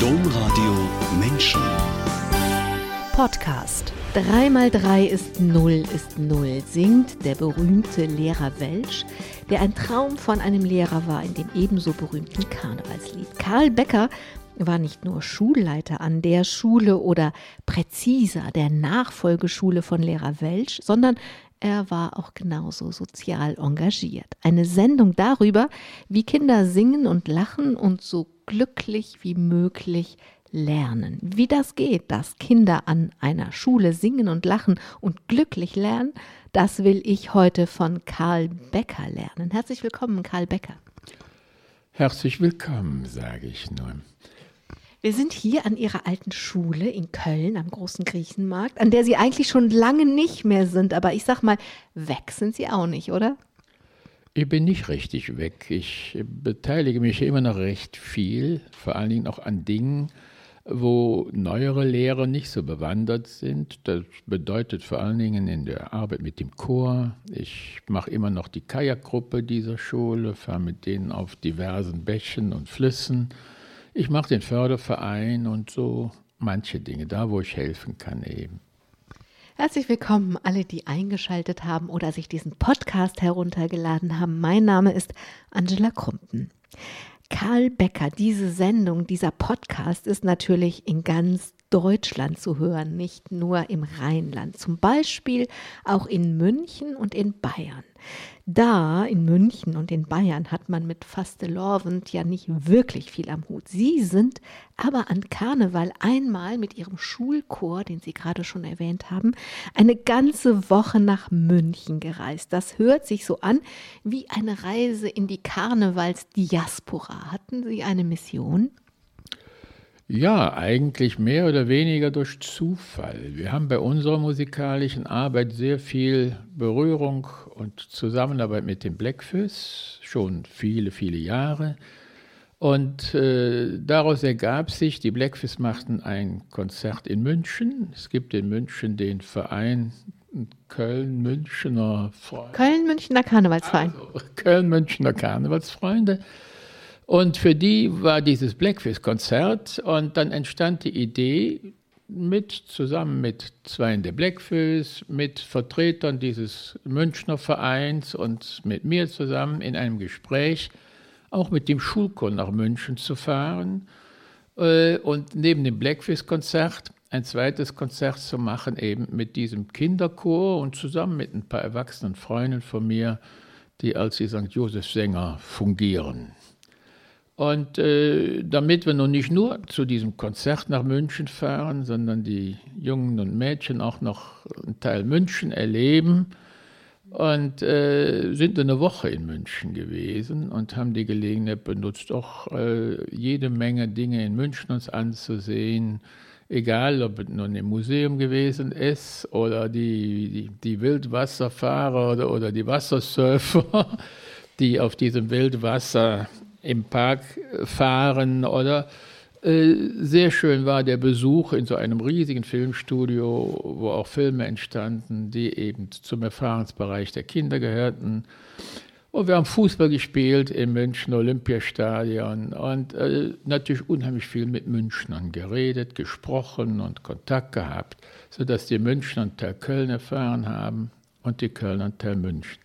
Domradio Menschen. Podcast. 3 mal 3 ist 0 ist 0, singt der berühmte Lehrer Welsch, der ein Traum von einem Lehrer war in dem ebenso berühmten Karnevalslied. Karl Becker war nicht nur Schulleiter an der Schule oder präziser der Nachfolgeschule von Lehrer Welsch, sondern er war auch genauso sozial engagiert. Eine Sendung darüber, wie Kinder singen und lachen und so glücklich wie möglich lernen. Wie das geht, dass Kinder an einer Schule singen und lachen und glücklich lernen, das will ich heute von Karl Becker lernen. Herzlich willkommen, Karl Becker. Herzlich willkommen, sage ich nur. Wir sind hier an Ihrer alten Schule in Köln am großen Griechenmarkt, an der Sie eigentlich schon lange nicht mehr sind. Aber ich sag mal, weg sind Sie auch nicht, oder? Ich bin nicht richtig weg. Ich beteilige mich immer noch recht viel, vor allen Dingen auch an Dingen, wo neuere Lehrer nicht so bewandert sind. Das bedeutet vor allen Dingen in der Arbeit mit dem Chor. Ich mache immer noch die Kajakgruppe dieser Schule, fahre mit denen auf diversen Bächen und Flüssen ich mache den Förderverein und so manche Dinge, da wo ich helfen kann eben. Herzlich willkommen alle, die eingeschaltet haben oder sich diesen Podcast heruntergeladen haben. Mein Name ist Angela Krumpen. Karl Becker, diese Sendung, dieser Podcast ist natürlich in ganz Deutschland zu hören, nicht nur im Rheinland, zum Beispiel auch in München und in Bayern. Da in München und in Bayern hat man mit Fastelovend ja nicht wirklich viel am Hut. Sie sind aber an Karneval einmal mit ihrem Schulchor, den Sie gerade schon erwähnt haben, eine ganze Woche nach München gereist. Das hört sich so an wie eine Reise in die Karnevalsdiaspora. Hatten Sie eine Mission? Ja, eigentlich mehr oder weniger durch Zufall. Wir haben bei unserer musikalischen Arbeit sehr viel Berührung und Zusammenarbeit mit dem Blackfish, schon viele, viele Jahre. Und äh, daraus ergab sich, die Blackfish machten ein Konzert in München. Es gibt in München den Verein Köln-Münchener Freunde. Köln-Münchener Karnevalsverein. Also, Köln-Münchener Karnevalsfreunde. Und für die war dieses Blackfish-Konzert und dann entstand die Idee, mit, zusammen mit zwei der Blackfish, mit Vertretern dieses Münchner Vereins und mit mir zusammen in einem Gespräch auch mit dem Schulchor nach München zu fahren äh, und neben dem Blackfish-Konzert ein zweites Konzert zu machen, eben mit diesem Kinderchor und zusammen mit ein paar erwachsenen Freunden von mir, die als die St. Josef-Sänger fungieren. Und äh, damit wir nun nicht nur zu diesem Konzert nach München fahren, sondern die Jungen und Mädchen auch noch einen Teil München erleben, und äh, sind eine Woche in München gewesen und haben die Gelegenheit benutzt, auch äh, jede Menge Dinge in München uns anzusehen, egal ob es nun im Museum gewesen ist oder die, die, die Wildwasserfahrer oder, oder die Wassersurfer, die auf diesem Wildwasser im Park fahren oder äh, sehr schön war der Besuch in so einem riesigen Filmstudio, wo auch Filme entstanden, die eben zum Erfahrungsbereich der Kinder gehörten. Und wir haben Fußball gespielt im Münchner Olympiastadion und äh, natürlich unheimlich viel mit Münchnern geredet, gesprochen und Kontakt gehabt, sodass die Münchner einen Teil Köln erfahren haben und die Kölner einen Teil München.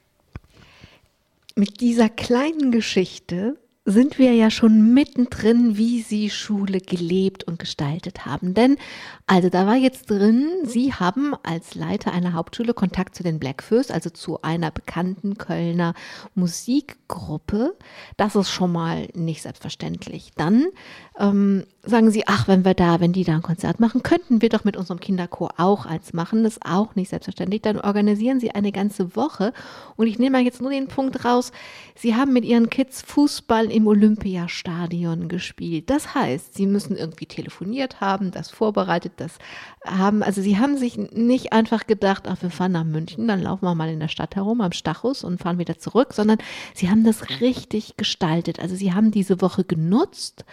Mit dieser kleinen Geschichte sind wir ja schon mittendrin, wie Sie Schule gelebt und gestaltet haben. Denn, also da war jetzt drin, Sie haben als Leiter einer Hauptschule Kontakt zu den Blackfurs, also zu einer bekannten Kölner Musikgruppe. Das ist schon mal nicht selbstverständlich. Dann ähm, sagen Sie, ach, wenn wir da, wenn die da ein Konzert machen, könnten wir doch mit unserem Kinderchor auch eins machen. Das ist auch nicht selbstverständlich. Dann organisieren Sie eine ganze Woche. Und ich nehme mal jetzt nur den Punkt raus. Sie haben mit Ihren Kids Fußball im Olympiastadion gespielt. Das heißt, Sie müssen irgendwie telefoniert haben, das vorbereitet, das haben, also Sie haben sich nicht einfach gedacht, ach, wir fahren nach München, dann laufen wir mal in der Stadt herum am Stachus und fahren wieder zurück, sondern Sie haben das richtig gestaltet. Also Sie haben diese Woche genutzt,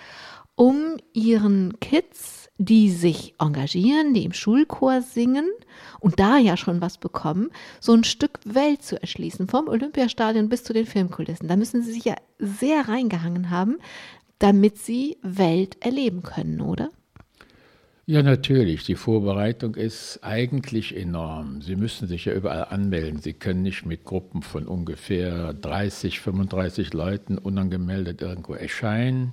um ihren Kids, die sich engagieren, die im Schulchor singen und da ja schon was bekommen, so ein Stück Welt zu erschließen, vom Olympiastadion bis zu den Filmkulissen. Da müssen sie sich ja sehr reingehangen haben. damit sie Welt erleben können, oder? Ja, natürlich. Die Vorbereitung ist eigentlich enorm. Sie müssen sich ja überall anmelden. Sie können nicht mit Gruppen von ungefähr 30, 35 Leuten unangemeldet irgendwo erscheinen.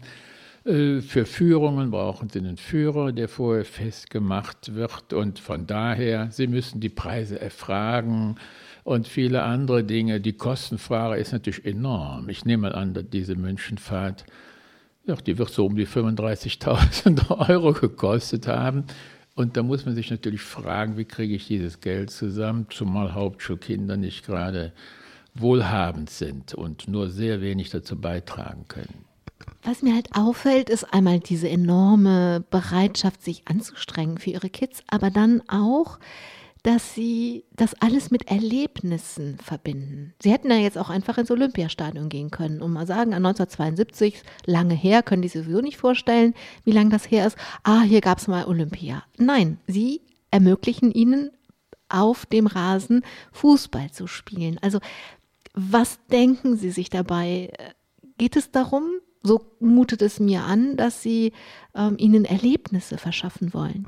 Äh, für Führungen brauchen Sie einen Führer, der vorher festgemacht wird. Und von daher, Sie müssen die Preise erfragen und viele andere Dinge. Die Kostenfrage ist natürlich enorm. Ich nehme mal an, dass diese Münchenfahrt ja, die wird so um die 35.000 Euro gekostet haben. Und da muss man sich natürlich fragen, wie kriege ich dieses Geld zusammen, zumal Hauptschulkinder nicht gerade wohlhabend sind und nur sehr wenig dazu beitragen können. Was mir halt auffällt, ist einmal diese enorme Bereitschaft, sich anzustrengen für ihre Kids, aber dann auch, dass sie das alles mit Erlebnissen verbinden. Sie hätten ja jetzt auch einfach ins Olympiastadion gehen können und mal sagen, an 1972, lange her, können die sich sowieso nicht vorstellen, wie lange das her ist. Ah, hier gab es mal Olympia. Nein, sie ermöglichen ihnen auf dem Rasen Fußball zu spielen. Also was denken Sie sich dabei? Geht es darum, so mutet es mir an, dass Sie ähm, ihnen Erlebnisse verschaffen wollen?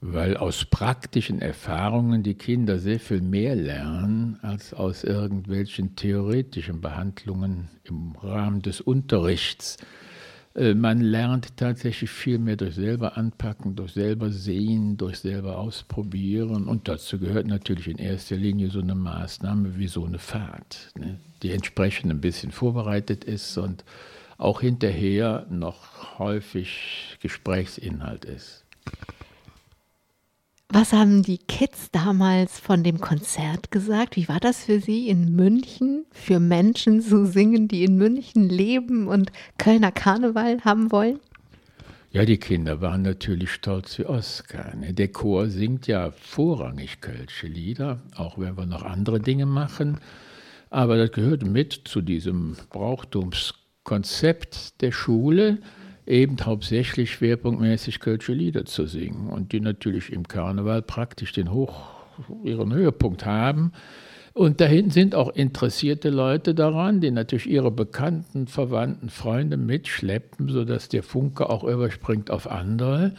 Weil aus praktischen Erfahrungen die Kinder sehr viel mehr lernen als aus irgendwelchen theoretischen Behandlungen im Rahmen des Unterrichts. Äh, man lernt tatsächlich viel mehr durch selber anpacken, durch selber sehen, durch selber ausprobieren. Und dazu gehört natürlich in erster Linie so eine Maßnahme wie so eine Fahrt, ne, die entsprechend ein bisschen vorbereitet ist und auch hinterher noch häufig Gesprächsinhalt ist. Was haben die Kids damals von dem Konzert gesagt? Wie war das für sie in München, für Menschen zu singen, die in München leben und Kölner Karneval haben wollen? Ja, die Kinder waren natürlich stolz wie Oskar. Ne? Der Chor singt ja vorrangig kölsche Lieder, auch wenn wir noch andere Dinge machen. Aber das gehört mit zu diesem Brauchtumskonzept der Schule eben hauptsächlich schwerpunktmäßig kölsche Lieder zu singen und die natürlich im Karneval praktisch den Hoch, ihren Höhepunkt haben. Und dahin sind auch interessierte Leute daran, die natürlich ihre Bekannten, Verwandten, Freunde mitschleppen, sodass der Funke auch überspringt auf andere.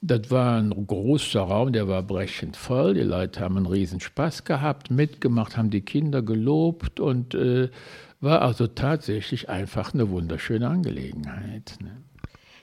Das war ein großer Raum, der war brechend voll. Die Leute haben einen riesen Spaß gehabt, mitgemacht, haben die Kinder gelobt und äh, war also tatsächlich einfach eine wunderschöne Angelegenheit. Ne?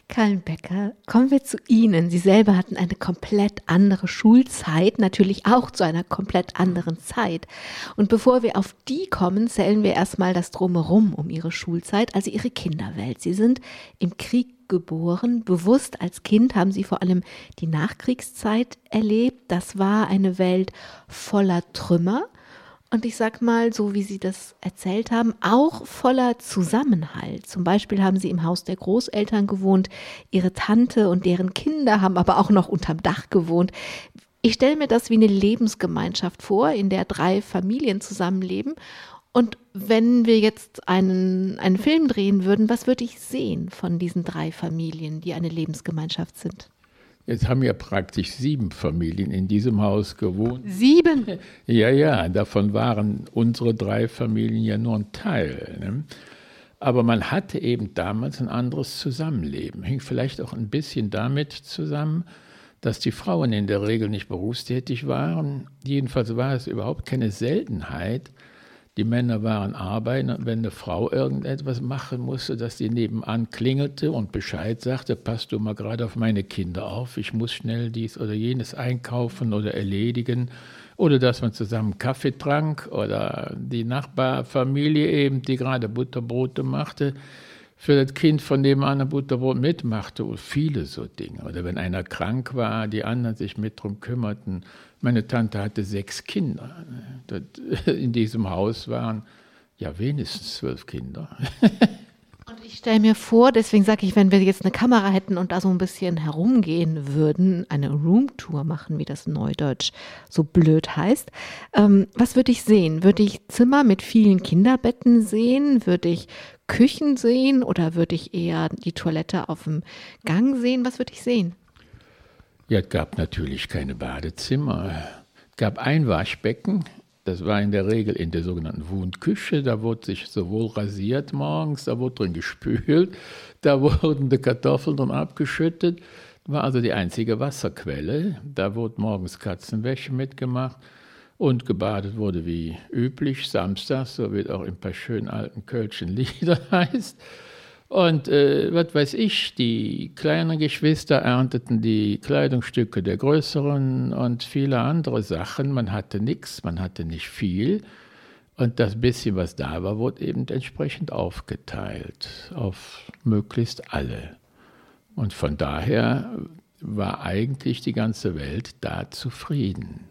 Kallenbecker, kommen wir zu Ihnen. Sie selber hatten eine komplett andere Schulzeit, natürlich auch zu einer komplett anderen Zeit. Und bevor wir auf die kommen, zählen wir erstmal das Drumherum um Ihre Schulzeit, also Ihre Kinderwelt. Sie sind im Krieg geboren. Bewusst als Kind haben Sie vor allem die Nachkriegszeit erlebt. Das war eine Welt voller Trümmer und ich sag mal, so wie Sie das erzählt haben, auch voller Zusammenhalt. Zum Beispiel haben Sie im Haus der Großeltern gewohnt, Ihre Tante und deren Kinder haben aber auch noch unterm Dach gewohnt. Ich stelle mir das wie eine Lebensgemeinschaft vor, in der drei Familien zusammenleben. Und wenn wir jetzt einen, einen Film drehen würden, was würde ich sehen von diesen drei Familien, die eine Lebensgemeinschaft sind? Jetzt haben ja praktisch sieben Familien in diesem Haus gewohnt. Sieben? Ja, ja, davon waren unsere drei Familien ja nur ein Teil. Ne? Aber man hatte eben damals ein anderes Zusammenleben. Hing vielleicht auch ein bisschen damit zusammen, dass die Frauen in der Regel nicht berufstätig waren. Jedenfalls war es überhaupt keine Seltenheit, die Männer waren arbeiten und wenn eine Frau irgendetwas machen musste, dass die nebenan klingelte und Bescheid sagte, passt du mal gerade auf meine Kinder auf, ich muss schnell dies oder jenes einkaufen oder erledigen. Oder dass man zusammen Kaffee trank oder die Nachbarfamilie eben, die gerade Butterbrote machte, für das Kind von nebenan ein Butterbrot mitmachte und viele so Dinge. Oder wenn einer krank war, die anderen sich mit drum kümmerten. Meine Tante hatte sechs Kinder. In diesem Haus waren ja wenigstens zwölf Kinder. Und ich stelle mir vor, deswegen sage ich, wenn wir jetzt eine Kamera hätten und da so ein bisschen herumgehen würden, eine Roomtour machen, wie das Neudeutsch so blöd heißt, ähm, was würde ich sehen? Würde ich Zimmer mit vielen Kinderbetten sehen? Würde ich Küchen sehen oder würde ich eher die Toilette auf dem Gang sehen? Was würde ich sehen? Ja, es gab natürlich keine Badezimmer. Es gab ein Waschbecken Das war in der Regel in der sogenannten Wohnküche. Da wurde sich sowohl rasiert morgens, da wurde drin gespült, da wurden die Kartoffeln drin abgeschüttet. War also die einzige Wasserquelle. Da wurde morgens Katzenwäsche mitgemacht und gebadet wurde wie üblich samstags, so wie es auch in ein paar schönen alten Kölschen Lieder heißt. Und äh, was weiß ich, die kleinen Geschwister ernteten die Kleidungsstücke der größeren und viele andere Sachen. Man hatte nichts, man hatte nicht viel. Und das bisschen, was da war, wurde eben entsprechend aufgeteilt auf möglichst alle. Und von daher war eigentlich die ganze Welt da zufrieden.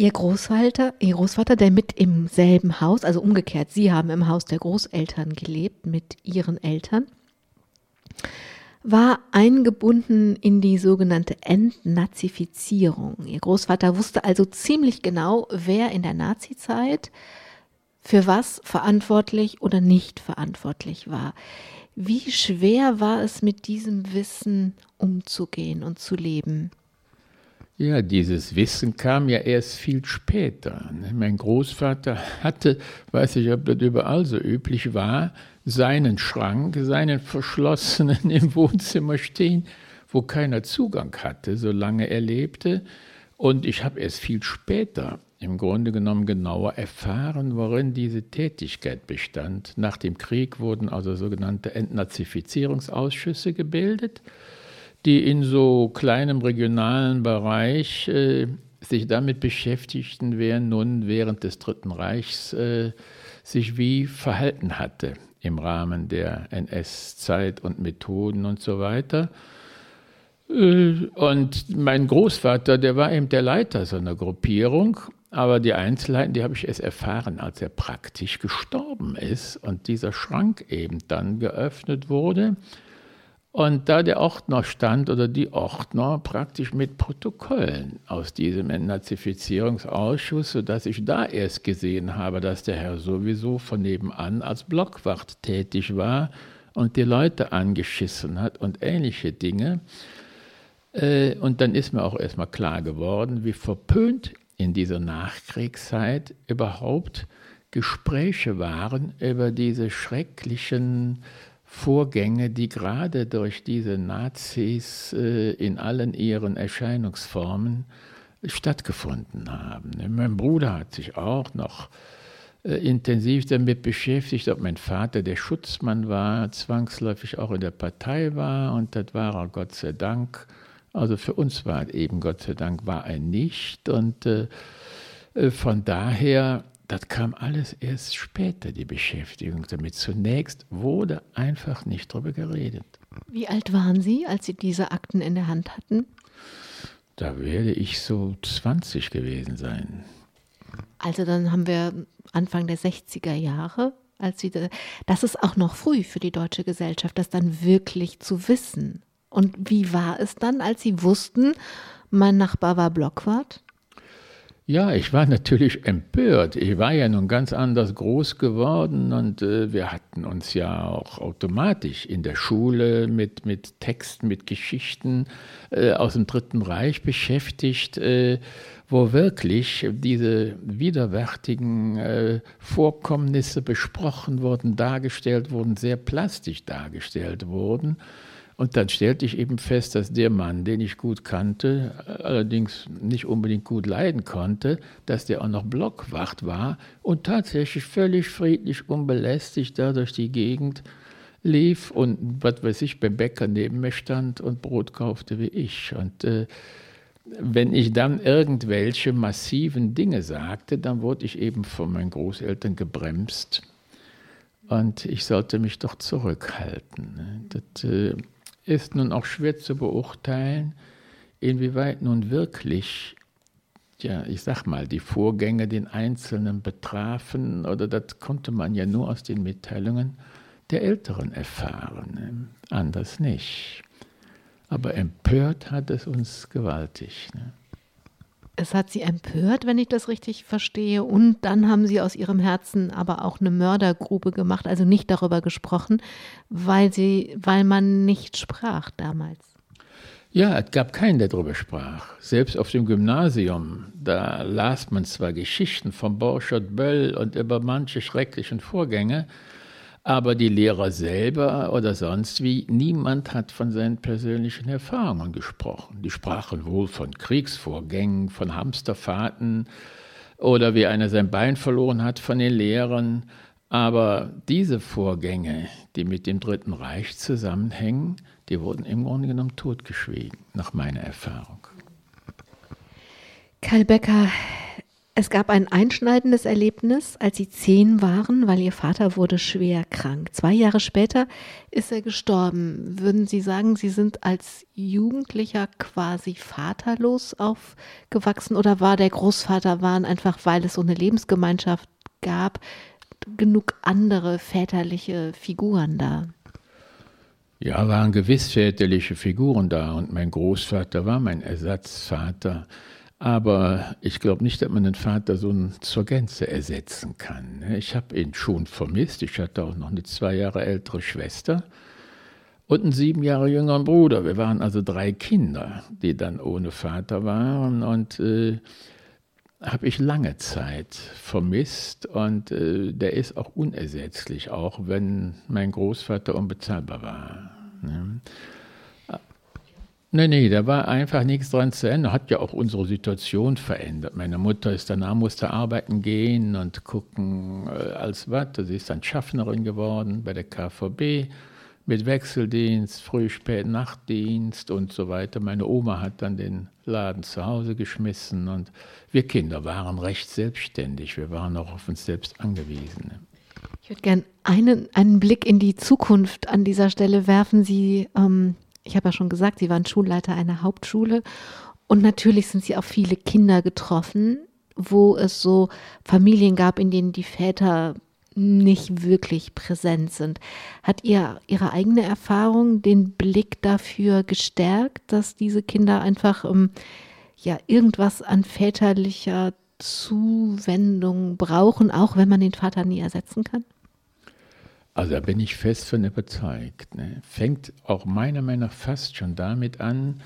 Ihr Großvater, Ihr Großvater, der mit im selben Haus, also umgekehrt, Sie haben im Haus der Großeltern gelebt mit Ihren Eltern, war eingebunden in die sogenannte Entnazifizierung. Ihr Großvater wusste also ziemlich genau, wer in der Nazizeit für was verantwortlich oder nicht verantwortlich war. Wie schwer war es, mit diesem Wissen umzugehen und zu leben? Ja, dieses Wissen kam ja erst viel später. Ne? Mein Großvater hatte, weiß ich, ob das überall so üblich war, seinen Schrank, seinen verschlossenen im Wohnzimmer stehen, wo keiner Zugang hatte, solange er lebte. Und ich habe erst viel später im Grunde genommen genauer erfahren, worin diese Tätigkeit bestand. Nach dem Krieg wurden also sogenannte Entnazifizierungsausschüsse gebildet die in so kleinem regionalen Bereich äh, sich damit beschäftigten, wer nun während des Dritten Reichs äh, sich wie verhalten hatte im Rahmen der NS-Zeit und Methoden und so weiter. Äh, und mein Großvater, der war eben der Leiter so einer Gruppierung, aber die Einzelheiten, die habe ich erst erfahren, als er praktisch gestorben ist und dieser Schrank eben dann geöffnet wurde. Und da der Ordner stand oder die Ordner praktisch mit Protokollen aus diesem Entnazifizierungsausschuss, sodass ich da erst gesehen habe, dass der Herr sowieso von nebenan als Blockwacht tätig war und die Leute angeschissen hat und ähnliche Dinge. Äh, und dann ist mir auch erstmal klar geworden, wie verpönt in dieser Nachkriegszeit überhaupt Gespräche waren über diese schrecklichen Vorgänge, die gerade durch diese Nazis äh, in allen ihren Erscheinungsformen stattgefunden haben. Mein Bruder hat sich auch noch äh, intensiv damit beschäftigt, ob mein Vater, der Schutzmann war, zwangsläufig auch in der Partei war und das war er Gott sei Dank. Also für uns war eben Gott sei Dank war er nicht und äh, äh von daher das kam alles erst später, die Beschäftigung damit. Zunächst wurde einfach nicht darüber geredet. Wie alt waren Sie, als Sie diese Akten in der Hand hatten? Da werde ich so 20 gewesen sein. Also dann haben wir Anfang der 60er Jahre, als Sie, das ist auch noch früh für die deutsche Gesellschaft, das dann wirklich zu wissen. Und wie war es dann, als Sie wussten, mein Nachbar war Blockwart? Ja, ich war natürlich empört. Ich war ja nun ganz anders groß geworden und äh, wir hatten uns ja auch automatisch in der Schule mit, mit Texten, mit Geschichten äh, aus dem Dritten Reich beschäftigt, äh, wo wirklich diese widerwärtigen äh, Vorkommnisse besprochen wurden, dargestellt wurden, sehr plastisch dargestellt wurden. Und dann stellte ich eben fest, dass der Mann, den ich gut kannte, allerdings nicht unbedingt gut leiden konnte, dass der auch noch Blockwacht war und tatsächlich völlig friedlich, unbelästigt da durch die Gegend lief und, was weiß ich, beim Bäcker neben mir stand und Brot kaufte wie ich. Und äh, wenn ich dann irgendwelche massiven Dinge sagte, dann wurde ich eben von meinen Großeltern gebremst. Und ich sollte mich doch zurückhalten. Das, äh, ist nun auch schwer zu beurteilen, inwieweit nun wirklich, ja, ich sag mal, die Vorgänge den Einzelnen betrafen, oder das konnte man ja nur aus den Mitteilungen der Älteren erfahren, ne? anders nicht. Aber empört hat es uns gewaltig. Ne? Es hat sie empört, wenn ich das richtig verstehe. Und dann haben sie aus ihrem Herzen aber auch eine Mördergrube gemacht, also nicht darüber gesprochen, weil sie, weil man nicht sprach damals. Ja, es gab keinen, der darüber sprach. Selbst auf dem Gymnasium, da las man zwar Geschichten von Borchert Böll und über manche schrecklichen Vorgänge, aber die Lehrer selber oder sonst wie, niemand hat von seinen persönlichen Erfahrungen gesprochen. Die sprachen wohl von Kriegsvorgängen, von Hamsterfahrten oder wie einer sein Bein verloren hat von den Lehrern. Aber diese Vorgänge, die mit dem Dritten Reich zusammenhängen, die wurden im Grunde genommen totgeschwiegen, nach meiner Erfahrung. Karl Becker, es gab ein einschneidendes Erlebnis, als Sie zehn waren, weil Ihr Vater wurde schwer krank. Zwei Jahre später ist er gestorben. Würden Sie sagen, Sie sind als Jugendlicher quasi vaterlos aufgewachsen oder war der Großvater, waren einfach, weil es so eine Lebensgemeinschaft gab, genug andere väterliche Figuren da? Ja, waren gewiss väterliche Figuren da und mein Großvater war mein Ersatzvater. Aber ich glaube nicht, dass man den Vater so zur Gänze ersetzen kann. Ich habe ihn schon vermisst. Ich hatte auch noch eine zwei Jahre ältere Schwester und einen sieben Jahre jüngeren Bruder. Wir waren also drei Kinder, die dann ohne Vater waren. Und äh, habe ich lange Zeit vermisst und äh, der ist auch unersetzlich, auch wenn mein Großvater unbezahlbar war. Ne? Nee, nee, da war einfach nichts dran zu ändern. Hat ja auch unsere Situation verändert. Meine Mutter ist danach, musste arbeiten gehen und gucken, äh, als was. Sie ist dann Schaffnerin geworden bei der KVB mit Wechseldienst, Früh-, Spät-, Nachtdienst und so weiter. Meine Oma hat dann den Laden zu Hause geschmissen und wir Kinder waren recht selbstständig. Wir waren auch auf uns selbst angewiesen. Ich würde gerne einen, einen Blick in die Zukunft an dieser Stelle werfen. Sie, ähm, ich habe ja schon gesagt, Sie waren Schulleiter einer Hauptschule und natürlich sind Sie auf viele Kinder getroffen, wo es so Familien gab, in denen die Väter nicht wirklich präsent sind. Hat ihr Ihre eigene Erfahrung den Blick dafür gestärkt, dass diese Kinder einfach ähm, ja irgendwas an väterlicher Zuwendung brauchen, auch wenn man den Vater nie ersetzen kann? Also da bin ich fest von überzeugt. Ne? Fängt auch meiner Meinung nach fast schon damit an,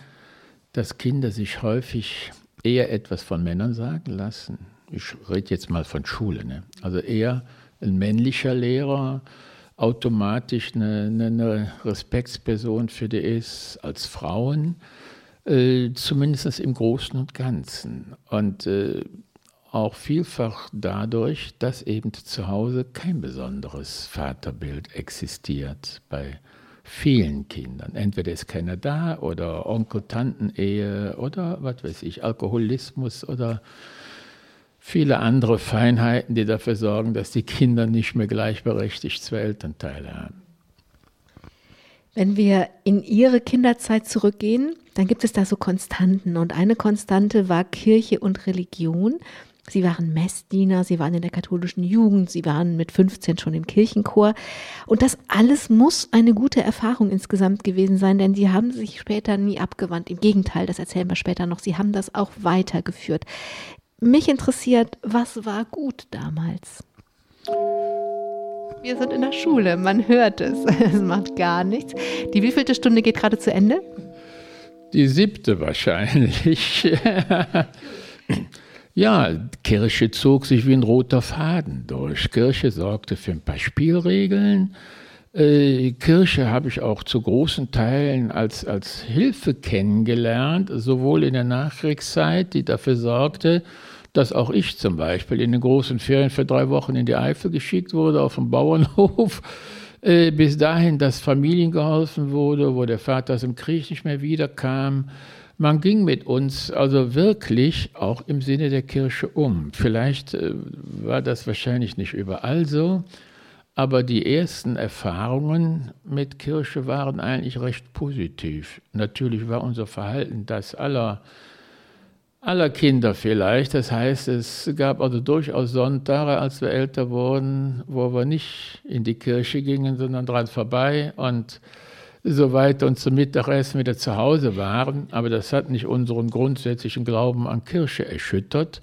dass Kinder sich häufig eher etwas von Männern sagen lassen. Ich rede jetzt mal von Schule. Ne? Also eher ein männlicher Lehrer automatisch eine, eine Respektsperson für die ist als Frauen, äh, zumindest im Großen und Ganzen. Und äh, auch vielfach dadurch, dass eben zu Hause kein besonderes Vaterbild existiert bei vielen Kindern. Entweder ist keiner da oder Onkel-Tanten-Ehe oder was weiß ich, Alkoholismus oder viele andere Feinheiten, die dafür sorgen, dass die Kinder nicht mehr gleichberechtigt zwei Elternteile haben. Wenn wir in Ihre Kinderzeit zurückgehen, dann gibt es da so Konstanten. Und eine Konstante war Kirche und Religion. Sie waren Messdiener, sie waren in der katholischen Jugend, sie waren mit 15 schon im Kirchenchor. Und das alles muss eine gute Erfahrung insgesamt gewesen sein, denn sie haben sich später nie abgewandt. Im Gegenteil, das erzählen wir später noch, sie haben das auch weitergeführt. Mich interessiert, was war gut damals? Wir sind in der Schule, man hört es. Es macht gar nichts. Die wievielte Stunde geht gerade zu Ende? Die siebte wahrscheinlich. ja, Kirche zog sich wie ein roter Faden durch. Kirche sorgte für ein paar Spielregeln. Äh, Kirche habe ich auch zu großen Teilen als, als Hilfe kennengelernt, sowohl in der Nachkriegszeit, die dafür sorgte, dass auch ich zum Beispiel in den großen Ferien für drei Wochen in die Eifel geschickt wurde, auf dem Bauernhof, äh, bis dahin, dass Familien geholfen wurde, wo der Vater aus dem Krieg nicht mehr wiederkam. Man ging mit uns also wirklich auch im Sinne der Kirche um. Vielleicht äh, war das wahrscheinlich nicht überall so, aber die ersten Erfahrungen mit Kirche waren eigentlich recht positiv. Natürlich war unser Verhalten das aller aller Kinder vielleicht. Das heißt, es gab also durchaus Sonntage, als wir älter wurden, wo wir nicht in die Kirche gingen, sondern dran vorbei und so weiter und zum Mittagessen wieder zu Hause waren. Aber das hat nicht unseren grundsätzlichen Glauben an Kirche erschüttert.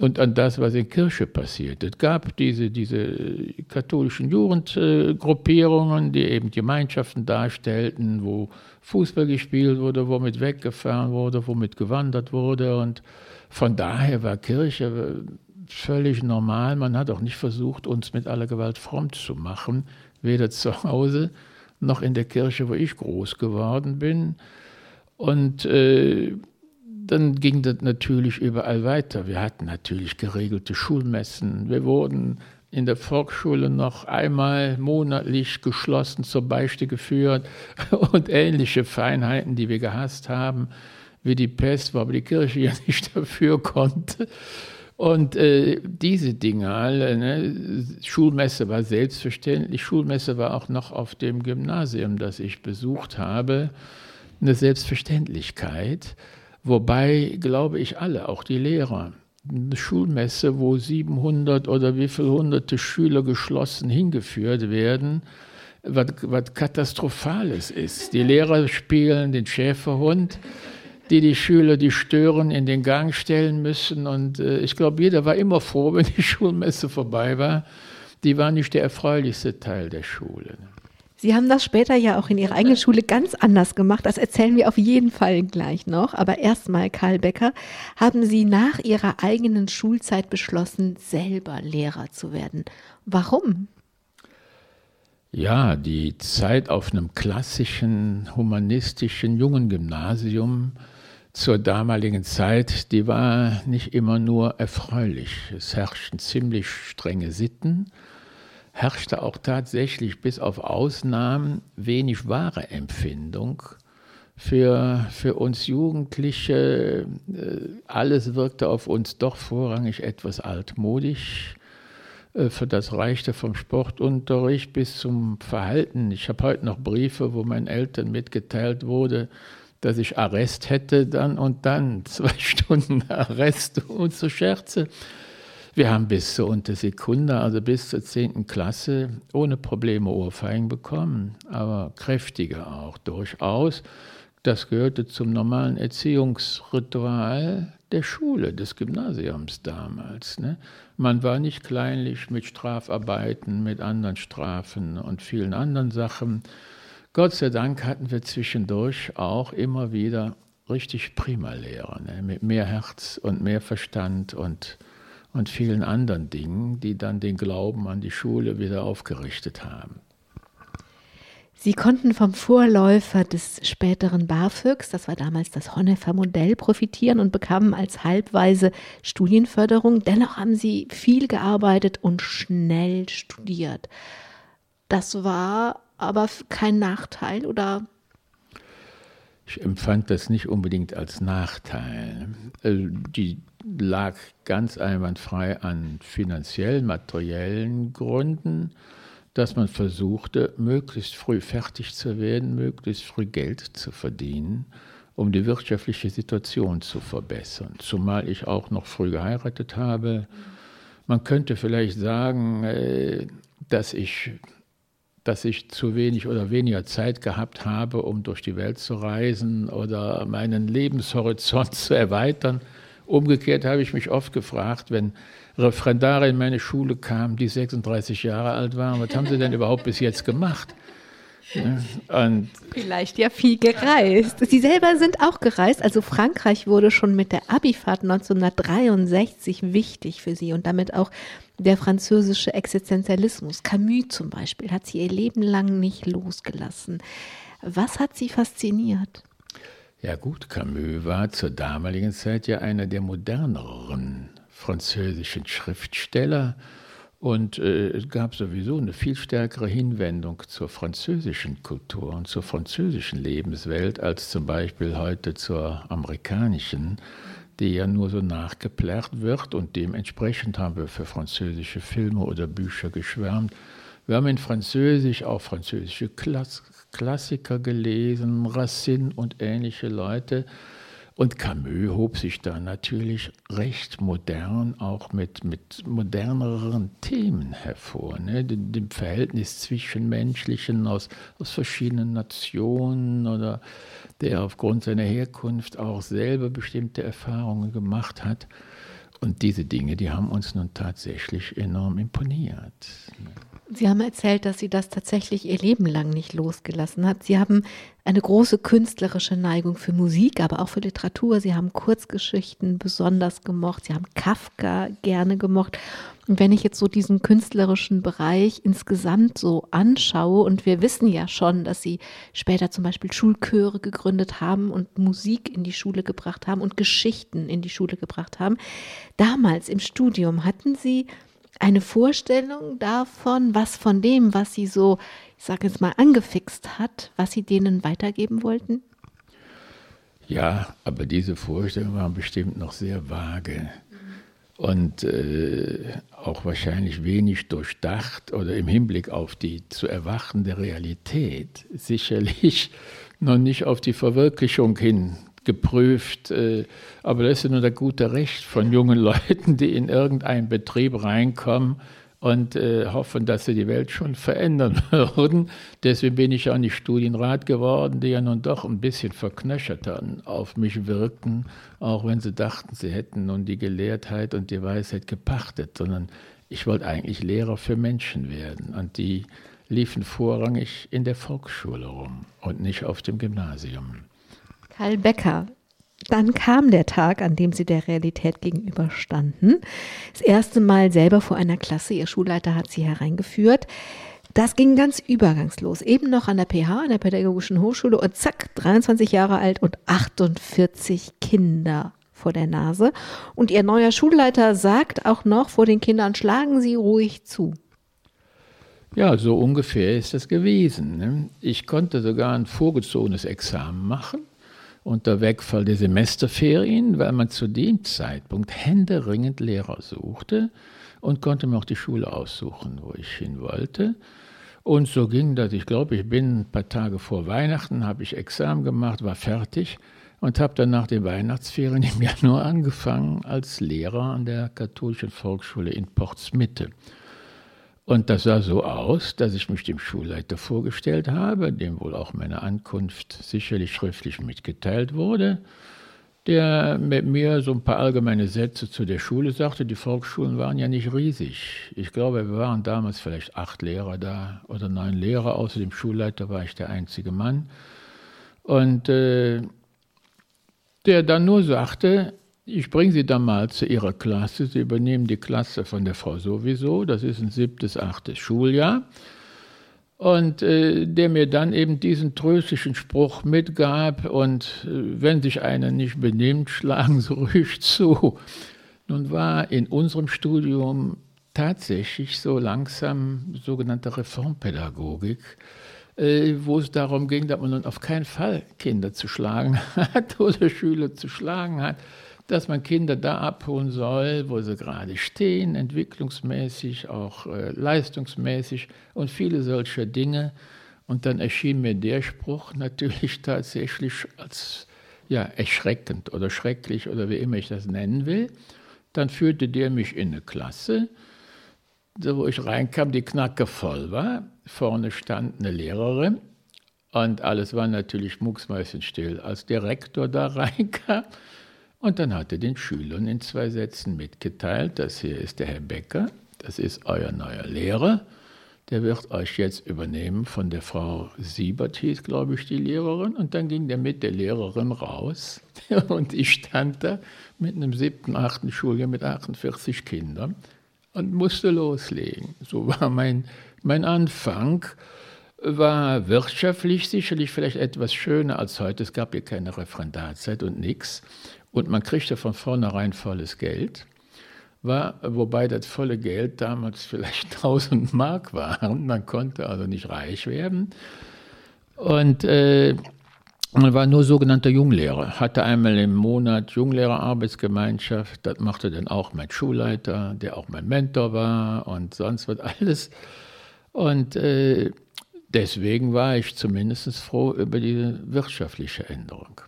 und an das, was in Kirche passiert. Es gab diese, diese katholischen Jugendgruppierungen, die eben Gemeinschaften darstellten, wo Fußball gespielt wurde, wo mit weggefahren wurde, wo mit gewandert wurde. Und von daher war Kirche völlig normal. Man hat auch nicht versucht, uns mit aller Gewalt fromm zu machen, weder zu Hause noch in der Kirche, wo ich groß geworden bin. Und äh, dann ging das natürlich überall weiter. Wir hatten natürlich geregelte Schulmessen. Wir wurden in der Volksschule noch einmal monatlich geschlossen zur Beichte geführt und ähnliche Feinheiten, die wir gehasst haben, wie die Pest, wo aber die Kirche ja nicht dafür konnte. Und äh, diese Dinge alle, ne? Schulmesse war selbstverständlich, Schulmesse war auch noch auf dem Gymnasium, das ich besucht habe, eine Selbstverständlichkeit. Wobei, glaube ich, alle, auch die Lehrer, eine Schulmesse, wo 700 oder wie viele hunderte Schüler geschlossen hingeführt werden, was, was Katastrophales ist. Die Lehrer spielen den Schäferhund die die Schüler, die stören, in den Gang stellen müssen. Und äh, ich glaube, jeder war immer froh, wenn die Schulmesse vorbei war. Die war nicht der erfreulichste Teil der Schule. Sie haben das später ja auch in Ihrer eigenen Schule ganz anders gemacht. Das erzählen wir auf jeden Fall gleich noch. Aber erstmal, Karl Becker, haben Sie nach Ihrer eigenen Schulzeit beschlossen, selber Lehrer zu werden. Warum? Ja, die Zeit auf einem klassischen humanistischen jungen Gymnasium zur damaligen Zeit, die war nicht immer nur erfreulich. Es herrschten ziemlich strenge Sitten, herrschte auch tatsächlich bis auf Ausnahmen wenig wahre Empfindung. Für, für uns Jugendliche, äh, alles wirkte auf uns doch vorrangig etwas altmodisch. Äh, für das reichte vom Sportunterricht bis zum Verhalten. Ich habe heute noch Briefe, wo meinen Eltern mitgeteilt wurde, dass ich Arrest hätte dann und dann, zwei Stunden Arrest und so Scherze. Wir haben bis zur Untersekunde, also bis zur 10. Klasse, ohne Probleme Ohrfeigen bekommen, aber kräftige auch durchaus. Das gehörte zum normalen Erziehungsritual der Schule, des Gymnasiums damals. Ne? Man war nicht kleinlich mit Strafarbeiten, mit anderen Strafen und vielen anderen Sachen, Gott sei Dank hatten wir zwischendurch auch immer wieder richtig prima Lehrer, ne? mit mehr Herz und mehr Verstand und, und vielen anderen Dingen, die dann den Glauben an die Schule wieder aufgerichtet haben. Sie konnten vom Vorläufer des späteren BAföGs, das war damals das Honnefer Modell, profitieren und bekamen als halbweise Studienförderung. Dennoch haben Sie viel gearbeitet und schnell studiert. Das war aber kein Nachteil oder? Ich empfand das nicht unbedingt als Nachteil. Also die lag ganz einwandfrei an finanziellen, materiellen Gründen, dass man versuchte, möglichst früh fertig zu werden, möglichst früh Geld zu verdienen, um die wirtschaftliche Situation zu verbessern. Zumal ich auch noch früh geheiratet habe. Man könnte vielleicht sagen, äh, dass ich dass ich zu wenig oder weniger Zeit gehabt habe, um durch die Welt zu reisen oder meinen Lebenshorizont zu erweitern. Umgekehrt habe ich mich oft gefragt, wenn Referendare in meine Schule kamen, die 36 Jahre alt waren, was haben sie denn überhaupt bis jetzt gemacht? Und Vielleicht ja viel gereist. Sie selber sind auch gereist. Also Frankreich wurde schon mit der Abifahrt 1963 wichtig für Sie und damit auch der französische Existenzialismus. Camus zum Beispiel hat sie ihr Leben lang nicht losgelassen. Was hat sie fasziniert? Ja gut, Camus war zur damaligen Zeit ja einer der moderneren französischen Schriftsteller und äh, es gab sowieso eine viel stärkere Hinwendung zur französischen Kultur und zur französischen Lebenswelt als zum Beispiel heute zur amerikanischen die ja nur so nachgeplärrt wird und dementsprechend haben wir für französische Filme oder Bücher geschwärmt. Wir haben in Französisch auch französische Klass Klassiker gelesen, Racine und ähnliche Leute. Und Camus hob sich da natürlich recht modern, auch mit, mit moderneren Themen hervor. Ne? Dem, Verhältnis zwischen Menschlichen aus, aus verschiedenen Nationen oder der aufgrund seiner Herkunft auch selber bestimmte Erfahrungen gemacht hat. Und diese Dinge, die haben uns nun tatsächlich enorm imponiert. Sie haben erzählt, dass Sie das tatsächlich Ihr Leben lang nicht losgelassen hat. Sie haben eine große künstlerische Neigung für Musik, aber auch für Literatur. Sie haben Kurzgeschichten besonders gemocht. Sie haben Kafka gerne gemocht. Und wenn ich jetzt so diesen künstlerischen Bereich insgesamt so anschaue, und wir wissen ja schon, dass Sie später zum Beispiel Schulchöre gegründet haben und Musik in die Schule gebracht haben und Geschichten in die Schule gebracht haben. Damals im Studium hatten Sie eine Vorstellung davon, was von dem, was Sie so, ich sage jetzt mal, angefixt hat, was Sie denen weitergeben wollten? Ja, aber diese Vorstellungen waren bestimmt noch sehr vage und äh, auch wahrscheinlich wenig durchdacht oder im Hinblick auf die zu erwachende Realität sicherlich noch nicht auf die Verwirklichung hin geprüft. Äh, aber das ist nur der gute Recht von jungen Leuten, die in irgendeinen Betrieb reinkommen und äh, hoffen, dass sie die Welt schon verändern würden. Deswegen bin ich auch nicht Studienrat geworden, die ja nun doch ein bisschen verknöcherter auf mich wirkten, auch wenn sie dachten, sie hätten nun die Gelehrtheit und die Weisheit gepachtet, sondern ich wollte eigentlich Lehrer für Menschen werden und die liefen vorrangig in der Volksschule rum und nicht auf dem Gymnasium. Karl Becker. Dann kam der Tag, an dem sie der Realität gegenüberstanden. Das erste Mal selber vor einer Klasse. Ihr Schulleiter hat sie hereingeführt. Das ging ganz übergangslos. Eben noch an der PH, an der Pädagogischen Hochschule und zack, 23 Jahre alt und 48 Kinder vor der Nase. Und ihr neuer Schulleiter sagt auch noch vor den Kindern, schlagen Sie ruhig zu. Ja, so ungefähr ist das gewesen. Ne? Ich konnte sogar ein vorgezogenes Examen machen unter Wegfall der Semesterferien, weil man zu dem Zeitpunkt händeringend Lehrer suchte und konnte mir auch die Schule aussuchen, wo ich hin wollte. Und so ging das. Ich glaube, ich bin ein paar Tage vor Weihnachten, habe ich Examen gemacht, war fertig und habe dann nach den Weihnachtsferien im Januar angefangen als Lehrer an der katholischen Volksschule in Portsmitte. Und das sah so aus, dass ich mich dem Schulleiter vorgestellt habe, dem wohl auch meine Ankunft sicherlich schriftlich mitgeteilt wurde, der mit mir so ein paar allgemeine Sätze zu der Schule sagte. Die Volksschulen waren ja nicht riesig. Ich glaube, wir waren damals vielleicht acht Lehrer da oder neun Lehrer. Außer dem Schulleiter war ich der einzige Mann. Und äh, der dann nur sagte, ich bringe Sie dann mal zu Ihrer Klasse. Sie übernehmen die Klasse von der Frau sowieso. Das ist ein siebtes, achtes Schuljahr. Und äh, der mir dann eben diesen tröstlichen Spruch mitgab. Und äh, wenn sich einer nicht benimmt, schlagen Sie ruhig zu. Nun war in unserem Studium tatsächlich so langsam sogenannte Reformpädagogik, äh, wo es darum ging, dass man nun auf keinen Fall Kinder zu schlagen hat oder Schüler zu schlagen hat dass man Kinder da abholen soll, wo sie gerade stehen, entwicklungsmäßig, auch äh, leistungsmäßig und viele solcher Dinge. Und dann erschien mir der Spruch natürlich tatsächlich als ja, erschreckend oder schrecklich oder wie immer ich das nennen will. Dann führte der mich in eine Klasse, wo ich reinkam, die knacke voll war. Vorne stand eine Lehrerin und alles war natürlich mucksmäuschenstill. Als der Rektor da reinkam, und dann hat er den Schülern in zwei Sätzen mitgeteilt, das hier ist der Herr Becker, das ist euer neuer Lehrer, der wird euch jetzt übernehmen von der Frau Siebert, hieß, glaube ich, die Lehrerin. Und dann ging der mit der Lehrerin raus. Und ich stand da mit einem siebten, achten Schuljahr mit 48 Kindern und musste loslegen. So war mein, mein Anfang. War wirtschaftlich sicherlich vielleicht etwas schöner als heute. Es gab hier keine Referendarzeit und nichts und man kriegte von vornherein volles Geld. War, wobei das volle Geld damals vielleicht 1000 Mark waren. Man konnte also nicht reich werden. Und äh, man war nur sogenannter Junglehrer, hatte einmal im Monat Junglehrerarbeitsgemeinschaft. Das machte dann auch mein Schulleiter, der auch mein Mentor war und sonst was alles. Und äh, deswegen war ich zumindest froh über diese wirtschaftliche Änderung.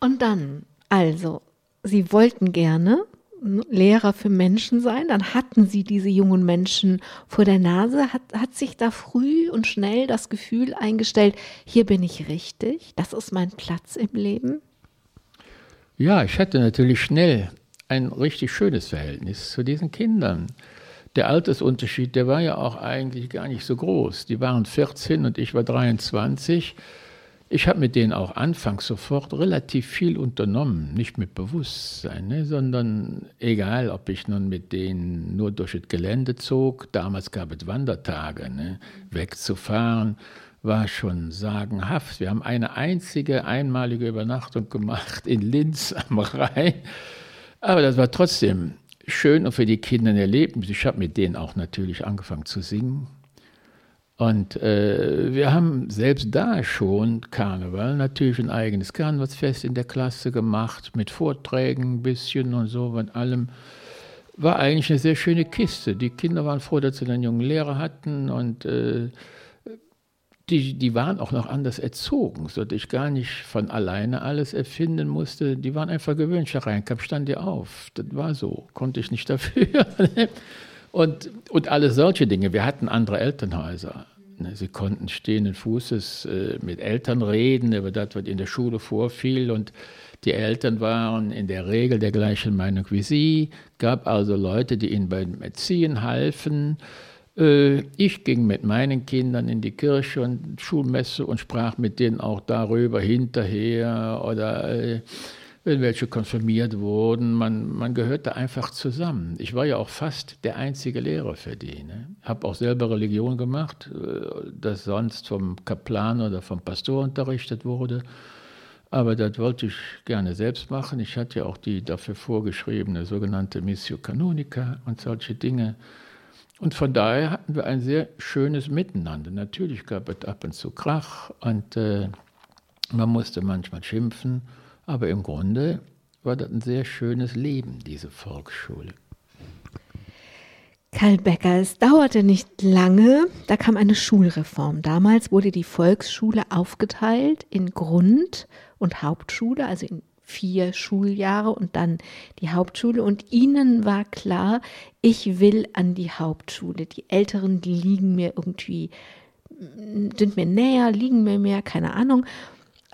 Und dann also, Sie wollten gerne Lehrer für Menschen sein, dann hatten Sie diese jungen Menschen vor der Nase. Hat, hat sich da früh und schnell das Gefühl eingestellt, hier bin ich richtig, das ist mein Platz im Leben? Ja, ich hatte natürlich schnell ein richtig schönes Verhältnis zu diesen Kindern. Der Altersunterschied, der war ja auch eigentlich gar nicht so groß. Die waren 14 und ich war 23. Ich habe mit denen auch anfangs sofort relativ viel unternommen, nicht mit Bewusstsein, ne, sondern egal, ob ich nun mit denen nur durch das Gelände zog, damals gab es Wandertage, ne, wegzufahren, war schon sagenhaft. Wir haben eine einzige einmalige Übernachtung gemacht in Linz am Rhein, aber das war trotzdem schön und für die Kinder ein Erlebnis. Ich habe mit denen auch natürlich angefangen zu singen und äh, wir haben selbst da schon Karneval, natürlich ein eigenes Karnevalsfest in der Klasse gemacht, mit Vorträgen ein bisschen und so, mit allem. War eigentlich eine sehr schöne Kiste. Die Kinder waren froh, dass sie einen jungen Lehrer hatten und äh, die, die waren auch noch anders erzogen, sodass ich gar nicht von alleine alles erfinden musste. Die waren einfach gewöhnt. Reinkam, stand dir auf. Das war so, konnte ich nicht dafür. Und, und alle solche Dinge. Wir hatten andere Elternhäuser. Ne, sie konnten stehenden Fußes äh, mit Eltern reden über das, was in der Schule vorfiel. Und die Eltern waren in der Regel der gleichen Meinung wie sie. gab also Leute, die ihnen beim Erziehen halfen. Äh, ich ging mit meinen Kindern in die Kirche und Schulmesse und sprach mit denen auch darüber hinterher oder äh, welche konfirmiert wurden. Man, man gehörte einfach zusammen. Ich war ja auch fast der einzige Lehrer für die. Ne? Habe auch selber Religion gemacht, äh, das sonst vom Kaplan oder vom Pastor unterrichtet wurde. Aber das wollte ich gerne selbst machen. Ich hatte ja auch die dafür vorgeschriebene sogenannte Missio Canonica und solche Dinge. Und von daher hatten wir ein sehr schönes Miteinander. Natürlich gab es ab und zu Krach und äh, man musste manchmal schimpfen. Aber im Grunde war das ein sehr schönes Leben, diese Volksschule. Karl Becker, es dauerte nicht lange, da kam eine Schulreform. Damals wurde die Volksschule aufgeteilt in Grund- und Hauptschule, also in vier Schuljahre und dann die Hauptschule. Und ihnen war klar, ich will an die Hauptschule. Die Älteren, die liegen mir irgendwie, sind mir näher, liegen mir mehr, keine Ahnung.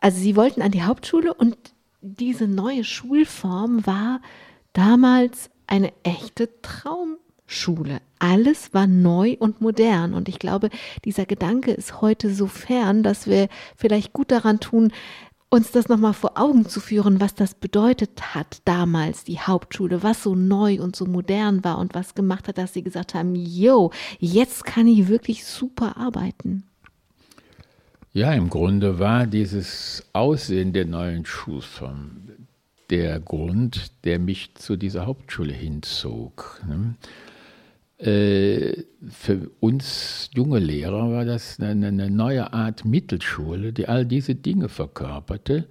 Also sie wollten an die Hauptschule und diese neue Schulform war damals eine echte Traumschule. Alles war neu und modern. Und ich glaube, dieser Gedanke ist heute so fern, dass wir vielleicht gut daran tun, uns das nochmal vor Augen zu führen, was das bedeutet hat damals, die Hauptschule, was so neu und so modern war und was gemacht hat, dass sie gesagt haben, yo, jetzt kann ich wirklich super arbeiten. Ja, im Grunde war dieses Aussehen der neuen Schulform der Grund, der mich zu dieser Hauptschule hinzog. Ne? Äh, für uns junge Lehrer war das eine, eine, neue Art Mittelschule, die all diese Dinge verkörperte,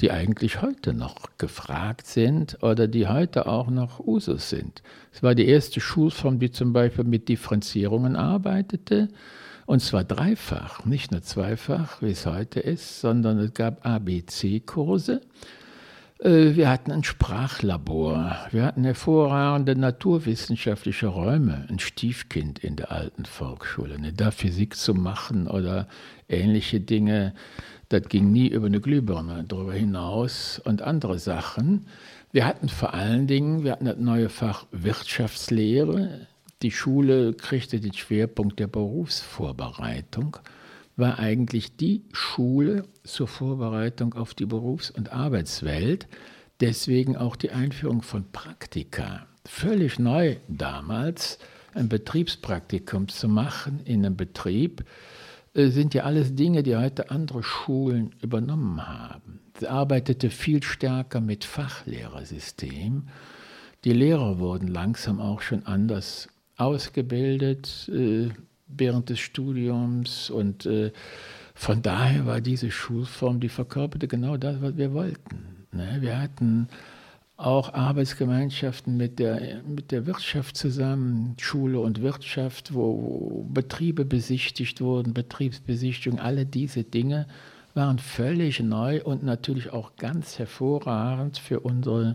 die eigentlich heute noch gefragt sind oder die heute auch noch Usus sind. Es war die erste Schulform, die zum Beispiel mit Differenzierungen arbeitete und zwar dreifach, nicht nur zweifach, wie es heute ist, sondern es gab ABC-Kurse. Äh, wir hatten ein Sprachlabor, wir hatten hervorragende naturwissenschaftliche Räume, ein Stiefkind in der alten Volksschule. Da Physik zu machen oder ähnliche Dinge, das ging nie über eine Glühbirne darüber hinaus und andere Sachen. Wir hatten vor allen Dingen, wir hatten das neue Fach Wirtschaftslehre, die Schule kriegte den Schwerpunkt der Berufsvorbereitung, war eigentlich die Schule zur Vorbereitung auf die Berufs- und Arbeitswelt. Deswegen auch die Einführung von Praktika. Völlig neu damals, ein Betriebspraktikum zu machen in einem Betrieb, äh, sind ja alles Dinge, die heute andere Schulen übernommen haben. Sie arbeitete viel stärker mit Fachlehrersystem. Die Lehrer wurden langsam auch schon anders ausgebildet äh, während des Studiums und äh, von daher war diese Schulform, die verkörperte genau das, was wir wollten. Ne? Wir hatten auch Arbeitsgemeinschaften mit der, mit der Wirtschaft zusammen, Schule und Wirtschaft, wo Betriebe besichtigt wurden, Betriebsbesichtigung, alle diese Dinge waren völlig neu und natürlich auch ganz hervorragend für unsere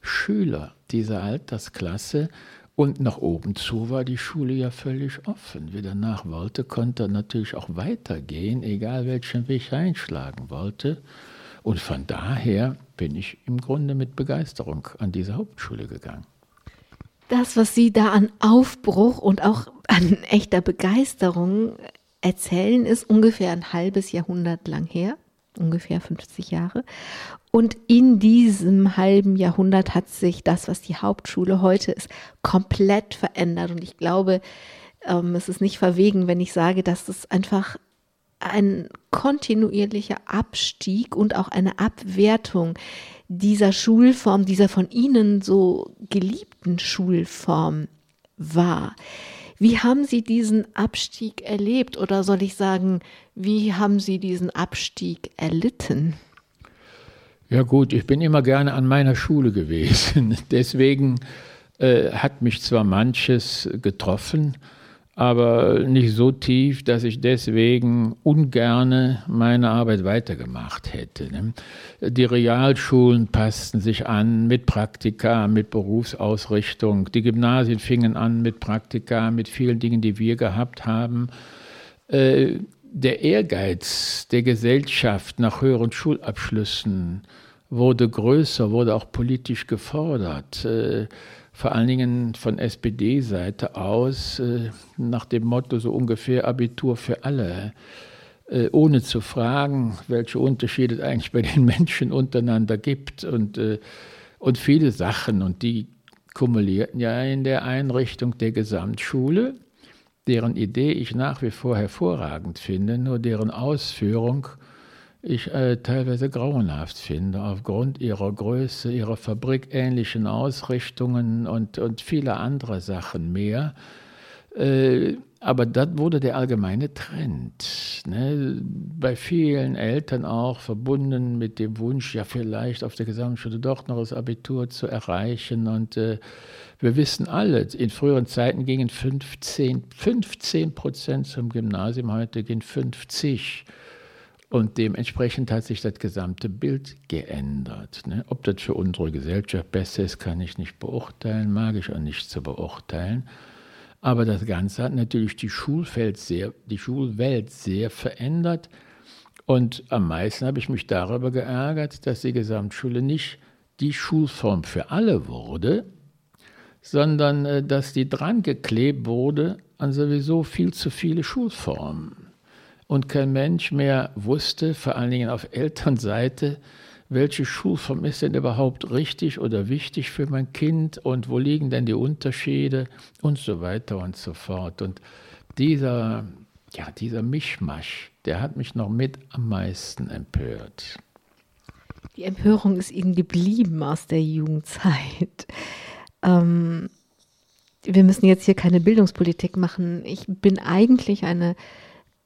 Schüler dieser Altersklasse, und nach oben zu war die Schule ja völlig offen. Wer danach wollte, konnte natürlich auch weitergehen, egal welchen Weg er einschlagen wollte. Und von daher bin ich im Grunde mit Begeisterung an diese Hauptschule gegangen. Das, was Sie da an Aufbruch und auch an echter Begeisterung erzählen, ist ungefähr ein halbes Jahrhundert lang her, ungefähr 50 Jahre. Und in diesem halben Jahrhundert hat sich das, was die Hauptschule heute ist, komplett verändert. Und ich glaube, ähm, es ist nicht verwegen, wenn ich sage, dass es einfach ein kontinuierlicher Abstieg und auch eine Abwertung dieser Schulform, dieser von Ihnen so geliebten Schulform war. Wie haben Sie diesen Abstieg erlebt oder soll ich sagen, wie haben Sie diesen Abstieg erlitten? Ja gut, ich bin immer gerne an meiner Schule gewesen. Deswegen äh, hat mich zwar manches getroffen, aber nicht so tief, dass ich deswegen ungerne meine Arbeit weitergemacht hätte. Ne? Die Realschulen passten sich an mit Praktika, mit Berufsausrichtung. Die Gymnasien fingen an mit Praktika, mit vielen Dingen, die wir gehabt haben. Äh, der Ehrgeiz der Gesellschaft nach höheren Schulabschlüssen wurde größer, wurde auch politisch gefordert. Vor allen Dingen von SPD-Seite aus äh, nach dem Motto so ungefähr Abitur für alle, äh, ohne zu fragen, welche Unterschiede es eigentlich bei den Menschen untereinander gibt. Und, äh, und viele Sachen. Und die kumulierten ja in der Einrichtung der Gesamtschule, deren Idee ich nach wie vor hervorragend finde, nur deren Ausführung ich äh, teilweise grauenhaft finde, aufgrund ihrer Größe, ihrer fabrikähnlichen Ausrichtungen und, und vieler anderer Sachen mehr. Äh, aber das wurde der allgemeine Trend. Ne? Bei vielen Eltern auch verbunden mit dem Wunsch, ja vielleicht auf der Gesamtschule doch noch das Abitur zu erreichen. Und äh, wir wissen alle, in früheren Zeiten gingen 15, 15 Prozent zum Gymnasium, heute gehen 50 Prozent. Und dementsprechend hat sich das gesamte Bild geändert. Ne? Ob das für unsere Gesellschaft besser ist, kann ich nicht beurteilen, mag ich auch nicht zu beurteilen. Aber das Ganze hat natürlich die Schulwelt sehr, die Schulwelt sehr verändert. Und am meisten habe ich mich darüber geärgert, dass die Gesamtschule nicht die Schulform für alle wurde, sondern äh, dass die dran geklebt wurde an sowieso viel zu viele Schulformen und kein Mensch mehr wusste, vor allen Dingen auf Elternseite, welche Schulform ist denn überhaupt richtig oder wichtig für mein Kind und wo liegen denn die Unterschiede und so weiter und so fort. Und dieser, ja, dieser Mischmasch, der hat mich noch mit am meisten empört. Die Empörung ist Ihnen geblieben aus der Jugendzeit. Ähm, wir müssen jetzt hier keine Bildungspolitik machen. Ich bin eigentlich eine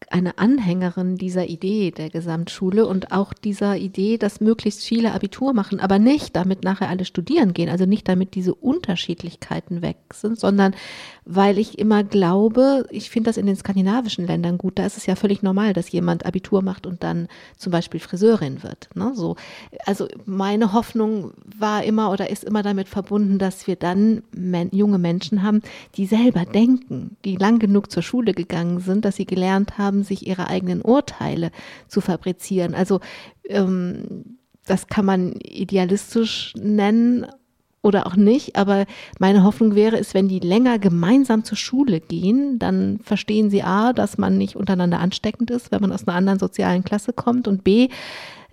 eine Anhängerin dieser Idee der Gesamtschule und auch dieser Idee, dass möglichst viele Abitur machen, aber nicht damit nachher alle studieren gehen, also nicht damit diese Unterschiedlichkeiten weg sind, sondern weil ich immer glaube, ich finde das in den skandinavischen Ländern gut, da ist es ja völlig normal, dass jemand Abitur macht und dann zum Beispiel Friseurin wird. Ne? So, also meine Hoffnung war immer oder ist immer damit verbunden, dass wir dann men junge Menschen haben, die selber denken, die lang genug zur Schule gegangen sind, dass sie gelernt haben, sich ihre eigenen Urteile zu fabrizieren. Also ähm, das kann man idealistisch nennen, oder auch nicht. Aber meine Hoffnung wäre es, wenn die länger gemeinsam zur Schule gehen, dann verstehen sie A, dass man nicht untereinander ansteckend ist, wenn man aus einer anderen sozialen Klasse kommt und B,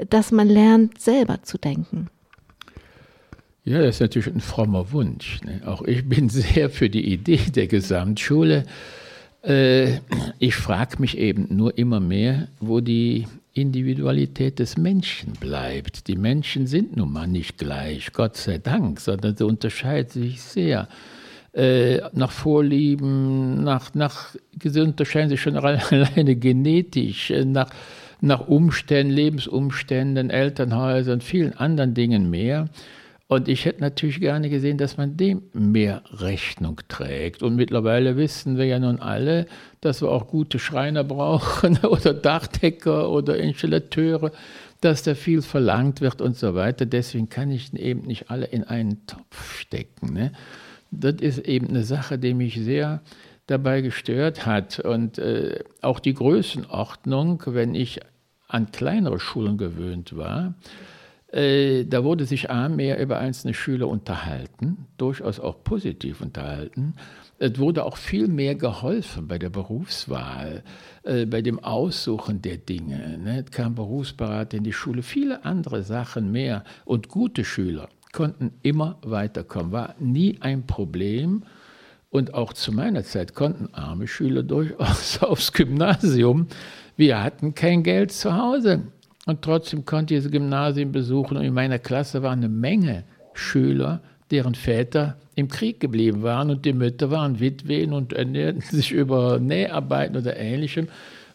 dass man lernt, selber zu denken. Ja, das ist natürlich ein frommer Wunsch. Ne? Auch ich bin sehr für die Idee der Gesamtschule. Äh, ich frage mich eben nur immer mehr, wo die Individualität des Menschen bleibt. Die Menschen sind nun mal nicht gleich, Gott sei Dank, sondern sie unterscheiden sich sehr. Äh, nach Vorlieben, nach, nach, sie unterscheiden sich schon alleine genetisch, äh, nach, nach Umständen, Lebensumständen, Elternhäusern, vielen anderen Dingen mehr. Und ich hätte natürlich gerne gesehen, dass man dem mehr Rechnung trägt. Und mittlerweile wissen wir ja nun alle, dass wir auch gute Schreiner brauchen oder Dachdecker oder Installateure, dass da viel verlangt wird und so weiter. Deswegen kann ich eben nicht alle in einen Topf stecken. Ne? Das ist eben eine Sache, die mich sehr dabei gestört hat. Und äh, auch die Größenordnung, wenn ich an kleinere Schulen gewöhnt war, da wurde sich A mehr über einzelne Schüler unterhalten, durchaus auch positiv unterhalten. Es wurde auch viel mehr geholfen bei der Berufswahl, äh, bei dem Aussuchen der Dinge. Ne? Es kam Berufsberater in die Schule, viele andere Sachen mehr. Und gute Schüler konnten immer weiterkommen, war nie ein Problem. Und auch zu meiner Zeit konnten arme Schüler durchaus aufs Gymnasium. Wir hatten kein Geld zu Hause. Und trotzdem konnte ich diese Gymnasien besuchen. Und in meiner Klasse waren eine Menge Schüler, deren Väter im Krieg geblieben waren und die Mütter waren Witwen und ernährten sich über Näharbeiten oder Ähnlichem.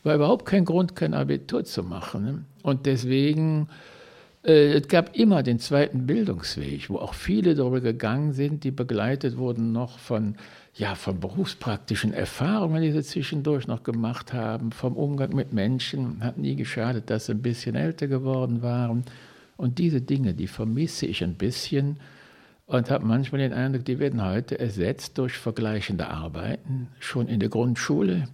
War überhaupt kein Grund, kein Abitur zu machen. Ne? Und deswegen, äh, es gab immer den zweiten Bildungsweg, wo auch viele darüber gegangen sind, die begleitet wurden noch von, ja, von berufspraktischen Erfahrungen, die sie zwischendurch noch gemacht haben, vom Umgang mit Menschen. Hat nie geschadet, dass sie ein bisschen älter geworden waren. Und diese Dinge, die vermisse ich ein bisschen und habe manchmal den Eindruck, die werden heute ersetzt durch vergleichende Arbeiten, schon in der Grundschule.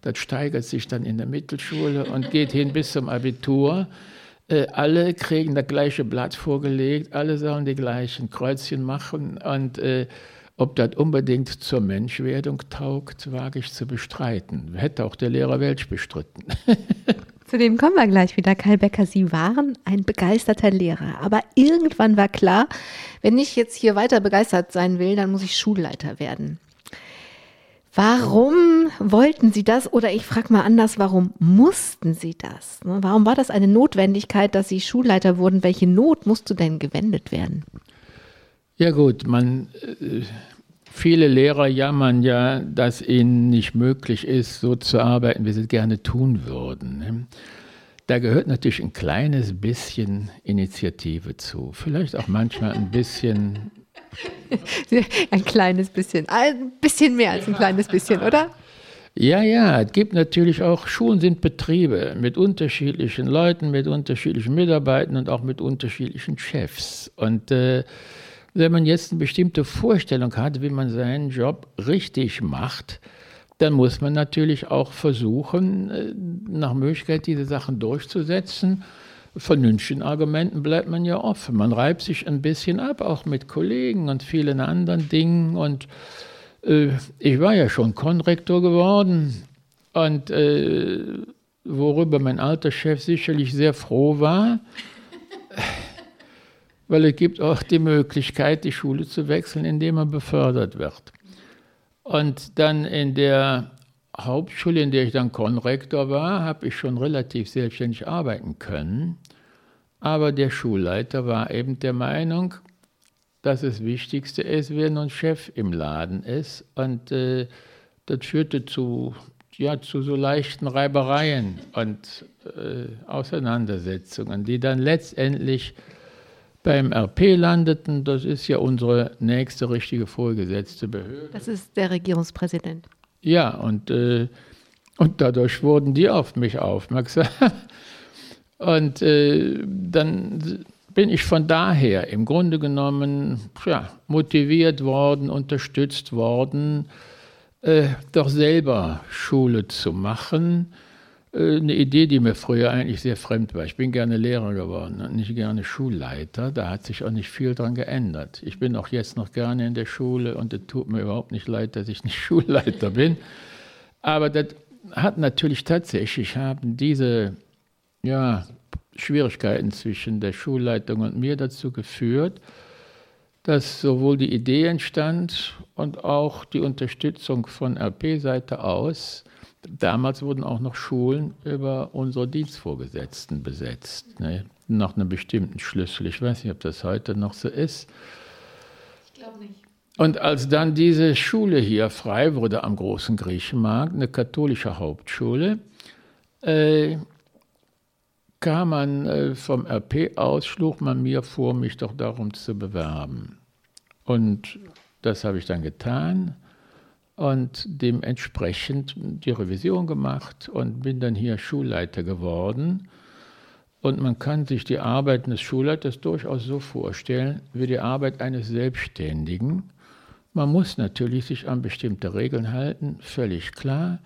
Das steigert sich dann in der Mittelschule und geht hin bis zum Abitur. Äh, alle kriegen das gleiche Blatt vorgelegt, alle sollen die gleichen Kreuzchen machen und äh, ob das unbedingt zur Menschwerdung taugt, wage ich zu bestreiten. Hätte auch der Lehrer Welsch bestritten. Zu dem kommen wir gleich wieder. Karl Becker, Sie waren ein begeisterter Lehrer. Aber irgendwann war klar, wenn ich jetzt hier weiter begeistert sein will, dann muss ich Schulleiter werden. Warum wollten Sie das? Oder ich frage mal anders, warum mussten Sie das? Ne, warum war das eine Notwendigkeit, dass Sie Schulleiter wurden? Welche Not musste denn gewendet werden? Ja gut, man, äh, viele Lehrer jammern ja, dass ihnen nicht möglich ist, so zu arbeiten, wie sie es gerne tun würden. Ne? Da gehört natürlich ein kleines bisschen Initiative zu. Vielleicht auch manchmal ein bisschen. ein kleines bisschen. Ein bisschen mehr als ein kleines bisschen, oder? Ja, ja, es gibt natürlich auch, Schulen sind Betriebe mit unterschiedlichen Leuten, mit unterschiedlichen Mitarbeitern und auch mit unterschiedlichen Chefs. Und äh, wenn man jetzt eine bestimmte Vorstellung hat, wie man seinen Job richtig macht, dann muss man natürlich auch versuchen, äh, nach Möglichkeit diese Sachen durchzusetzen. Vernünftigen Argumenten bleibt man ja offen. Man reibt sich ein bisschen ab, auch mit Kollegen und vielen anderen Dingen. Und äh, ich war ja schon Konrektor geworden. Und äh, worüber mein alter Chef sicherlich sehr froh war, weil es gibt auch die Möglichkeit, die Schule zu wechseln, indem man befördert wird. Und dann in der Hauptschule, in der ich dann Konrektor war, habe ich schon relativ selbstständig arbeiten können. Aber der Schulleiter war eben der Meinung, dass das Wichtigste ist, wer nun Chef im Laden ist. Und äh, das führte zu, ja, zu so leichten Reibereien und äh, Auseinandersetzungen, die dann letztendlich beim RP landeten. Das ist ja unsere nächste richtige vorgesetzte Behörde. Das ist der Regierungspräsident. Ja, und, äh, und dadurch wurden die auf mich aufmerksam. Und äh, dann bin ich von daher im Grunde genommen ja, motiviert worden, unterstützt worden, äh, doch selber Schule zu machen eine Idee, die mir früher eigentlich sehr fremd war. Ich bin gerne Lehrer geworden und nicht gerne Schulleiter. Da hat sich auch nicht viel dran geändert. Ich bin auch jetzt noch gerne in der Schule und es tut mir überhaupt nicht leid, dass ich nicht Schulleiter bin. Aber das hat natürlich tatsächlich, haben diese ja, Schwierigkeiten zwischen der Schulleitung und mir dazu geführt, dass sowohl die Idee entstand und auch die Unterstützung von RP-Seite aus Damals wurden auch noch Schulen über unsere Dienstvorgesetzten besetzt, ne? nach einem bestimmten Schlüssel. Ich weiß nicht, ob das heute noch so ist. Ich glaube nicht. Und als dann diese Schule hier frei wurde am großen Griechenmarkt, eine katholische Hauptschule, äh, kam man äh, vom RP aus, schlug man mir vor, mich doch darum zu bewerben. Und das habe ich dann getan und dementsprechend die Revision gemacht und bin dann hier Schulleiter geworden. Und man kann sich die Arbeit eines Schulleiters durchaus so vorstellen wie die Arbeit eines Selbstständigen. Man muss natürlich sich an bestimmte Regeln halten, völlig klar.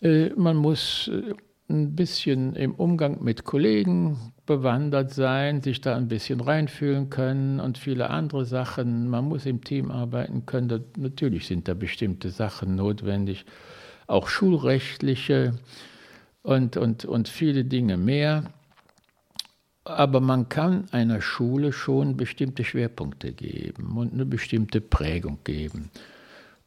Äh, man muss äh, ein bisschen im Umgang mit Kollegen bewandert sein, sich da ein bisschen reinfühlen können und viele andere Sachen. Man muss im Team arbeiten können. Da, natürlich sind da bestimmte Sachen notwendig, auch schulrechtliche und, und, und viele Dinge mehr. Aber man kann einer Schule schon bestimmte Schwerpunkte geben und eine bestimmte Prägung geben.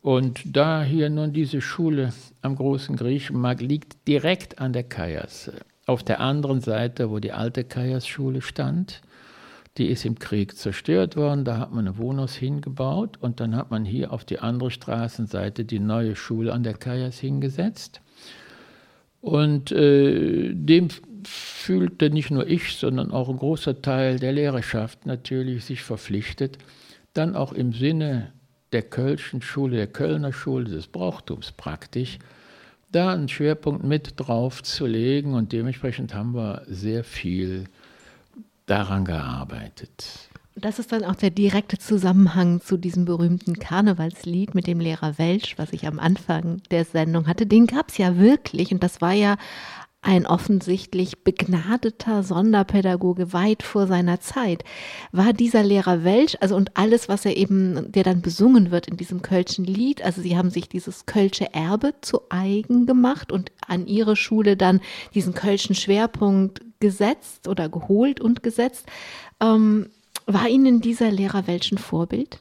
Und da hier nun diese Schule am großen Griechenmarkt liegt, direkt an der Kajasse, auf der anderen Seite, wo die alte Kajas-Schule stand, die ist im Krieg zerstört worden, da hat man ein Wohnhaus hingebaut und dann hat man hier auf die andere Straßenseite die neue Schule an der Kajas hingesetzt. Und äh, dem fühlte nicht nur ich, sondern auch ein großer Teil der Lehrerschaft natürlich sich verpflichtet, dann auch im Sinne der Kölschen Schule, der Kölner Schule des Brauchtums praktisch, da einen Schwerpunkt mit drauf zu legen und dementsprechend haben wir sehr viel daran gearbeitet. Das ist dann auch der direkte Zusammenhang zu diesem berühmten Karnevalslied mit dem Lehrer Welsch, was ich am Anfang der Sendung hatte. Den gab es ja wirklich und das war ja ein offensichtlich begnadeter Sonderpädagoge weit vor seiner Zeit. War dieser Lehrer Welsch, also und alles, was er eben, der dann besungen wird in diesem Kölschen Lied, also sie haben sich dieses Kölsche Erbe zu eigen gemacht und an ihre Schule dann diesen Kölschen Schwerpunkt gesetzt oder geholt und gesetzt. Ähm, war Ihnen dieser Lehrer Welschen Vorbild?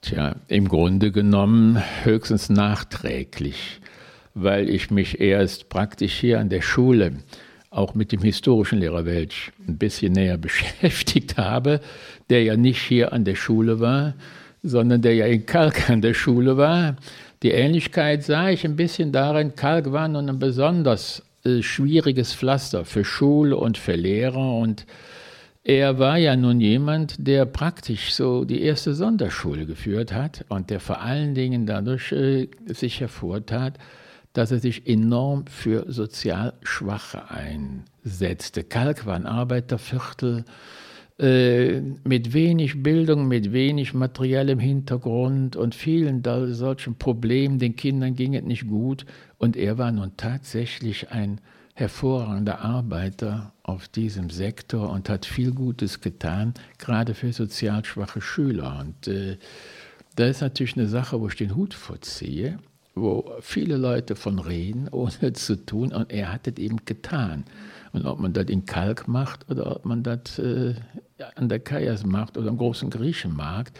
Tja, im Grunde genommen höchstens nachträglich weil ich mich erst praktisch hier an der Schule auch mit dem historischen Lehrer Welch ein bisschen näher beschäftigt habe, der ja nicht hier an der Schule war, sondern der ja in Kalk an der Schule war. Die Ähnlichkeit sah ich ein bisschen darin, Kalk war nun ein besonders äh, schwieriges Pflaster für Schule und für Lehrer und er war ja nun jemand, der praktisch so die erste Sonderschule geführt hat und der vor allen Dingen dadurch äh, sich hervortat, dass er sich enorm für sozial Schwache einsetzte. Kalk war ein Arbeiterviertel äh, mit wenig Bildung, mit wenig materiellem Hintergrund und vielen solchen Problemen. Den Kindern ging es nicht gut und er war nun tatsächlich ein hervorragender Arbeiter auf diesem Sektor und hat viel Gutes getan, gerade für sozial schwache Schüler. Und äh, das ist natürlich eine Sache, wo ich den Hut vorziehe wo viele Leute von reden, ohne zu tun. Und er hat es eben getan. Und ob man das in Kalk macht oder ob man das äh, an der Kajas macht oder am großen Griechenmarkt,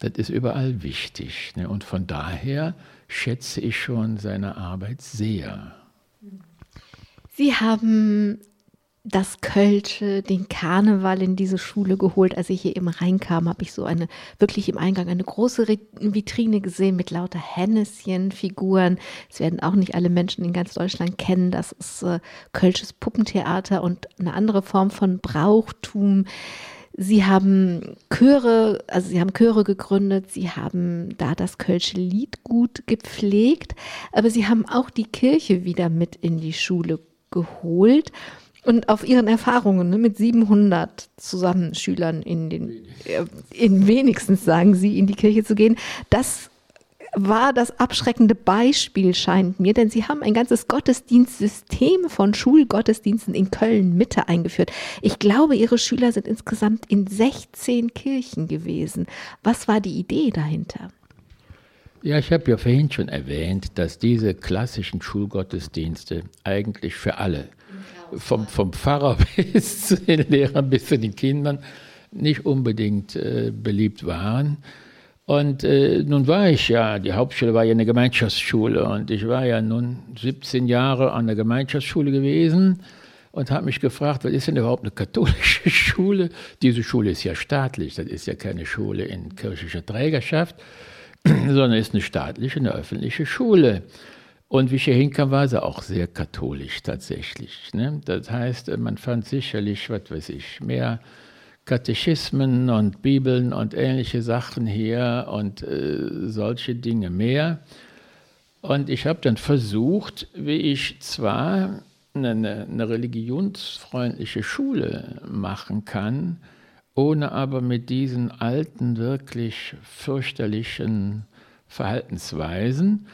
das ist überall wichtig. Ne? Und von daher schätze ich schon seine Arbeit sehr. Sie haben das Kölsche, den Karneval in diese Schule geholt. Als ich hier eben reinkam, habe ich so eine, wirklich im Eingang eine große Vitrine gesehen mit lauter Henneschen-Figuren. Es werden auch nicht alle Menschen in ganz Deutschland kennen. Das ist äh, Kölsches Puppentheater und eine andere Form von Brauchtum. Sie haben Chöre, also sie haben Chöre gegründet, sie haben da das Kölsche Lied gut gepflegt, aber sie haben auch die Kirche wieder mit in die Schule geholt. Und auf Ihren Erfahrungen ne, mit 700 Zusammenschülern in den, äh, in wenigstens sagen Sie, in die Kirche zu gehen, das war das abschreckende Beispiel, scheint mir, denn Sie haben ein ganzes Gottesdienstsystem von Schulgottesdiensten in Köln Mitte eingeführt. Ich glaube, Ihre Schüler sind insgesamt in 16 Kirchen gewesen. Was war die Idee dahinter? Ja, ich habe ja vorhin schon erwähnt, dass diese klassischen Schulgottesdienste eigentlich für alle vom, vom Pfarrer bis zu den Lehrern bis zu den Kindern nicht unbedingt äh, beliebt waren. Und äh, nun war ich ja, die Hauptschule war ja eine Gemeinschaftsschule und ich war ja nun 17 Jahre an der Gemeinschaftsschule gewesen und habe mich gefragt, was ist denn überhaupt eine katholische Schule? Diese Schule ist ja staatlich, das ist ja keine Schule in kirchlicher Trägerschaft, sondern ist eine staatliche, eine öffentliche Schule. Und hinkam, war sie auch sehr katholisch tatsächlich. Ne? Das heißt, man fand sicherlich, was weiß ich, mehr Katechismen und Bibeln und ähnliche Sachen hier und äh, solche Dinge mehr. Und ich habe dann versucht, wie ich zwar eine, eine, religionsfreundliche Schule machen kann, ohne aber mit diesen alten, wirklich fürchterlichen Verhaltensweisen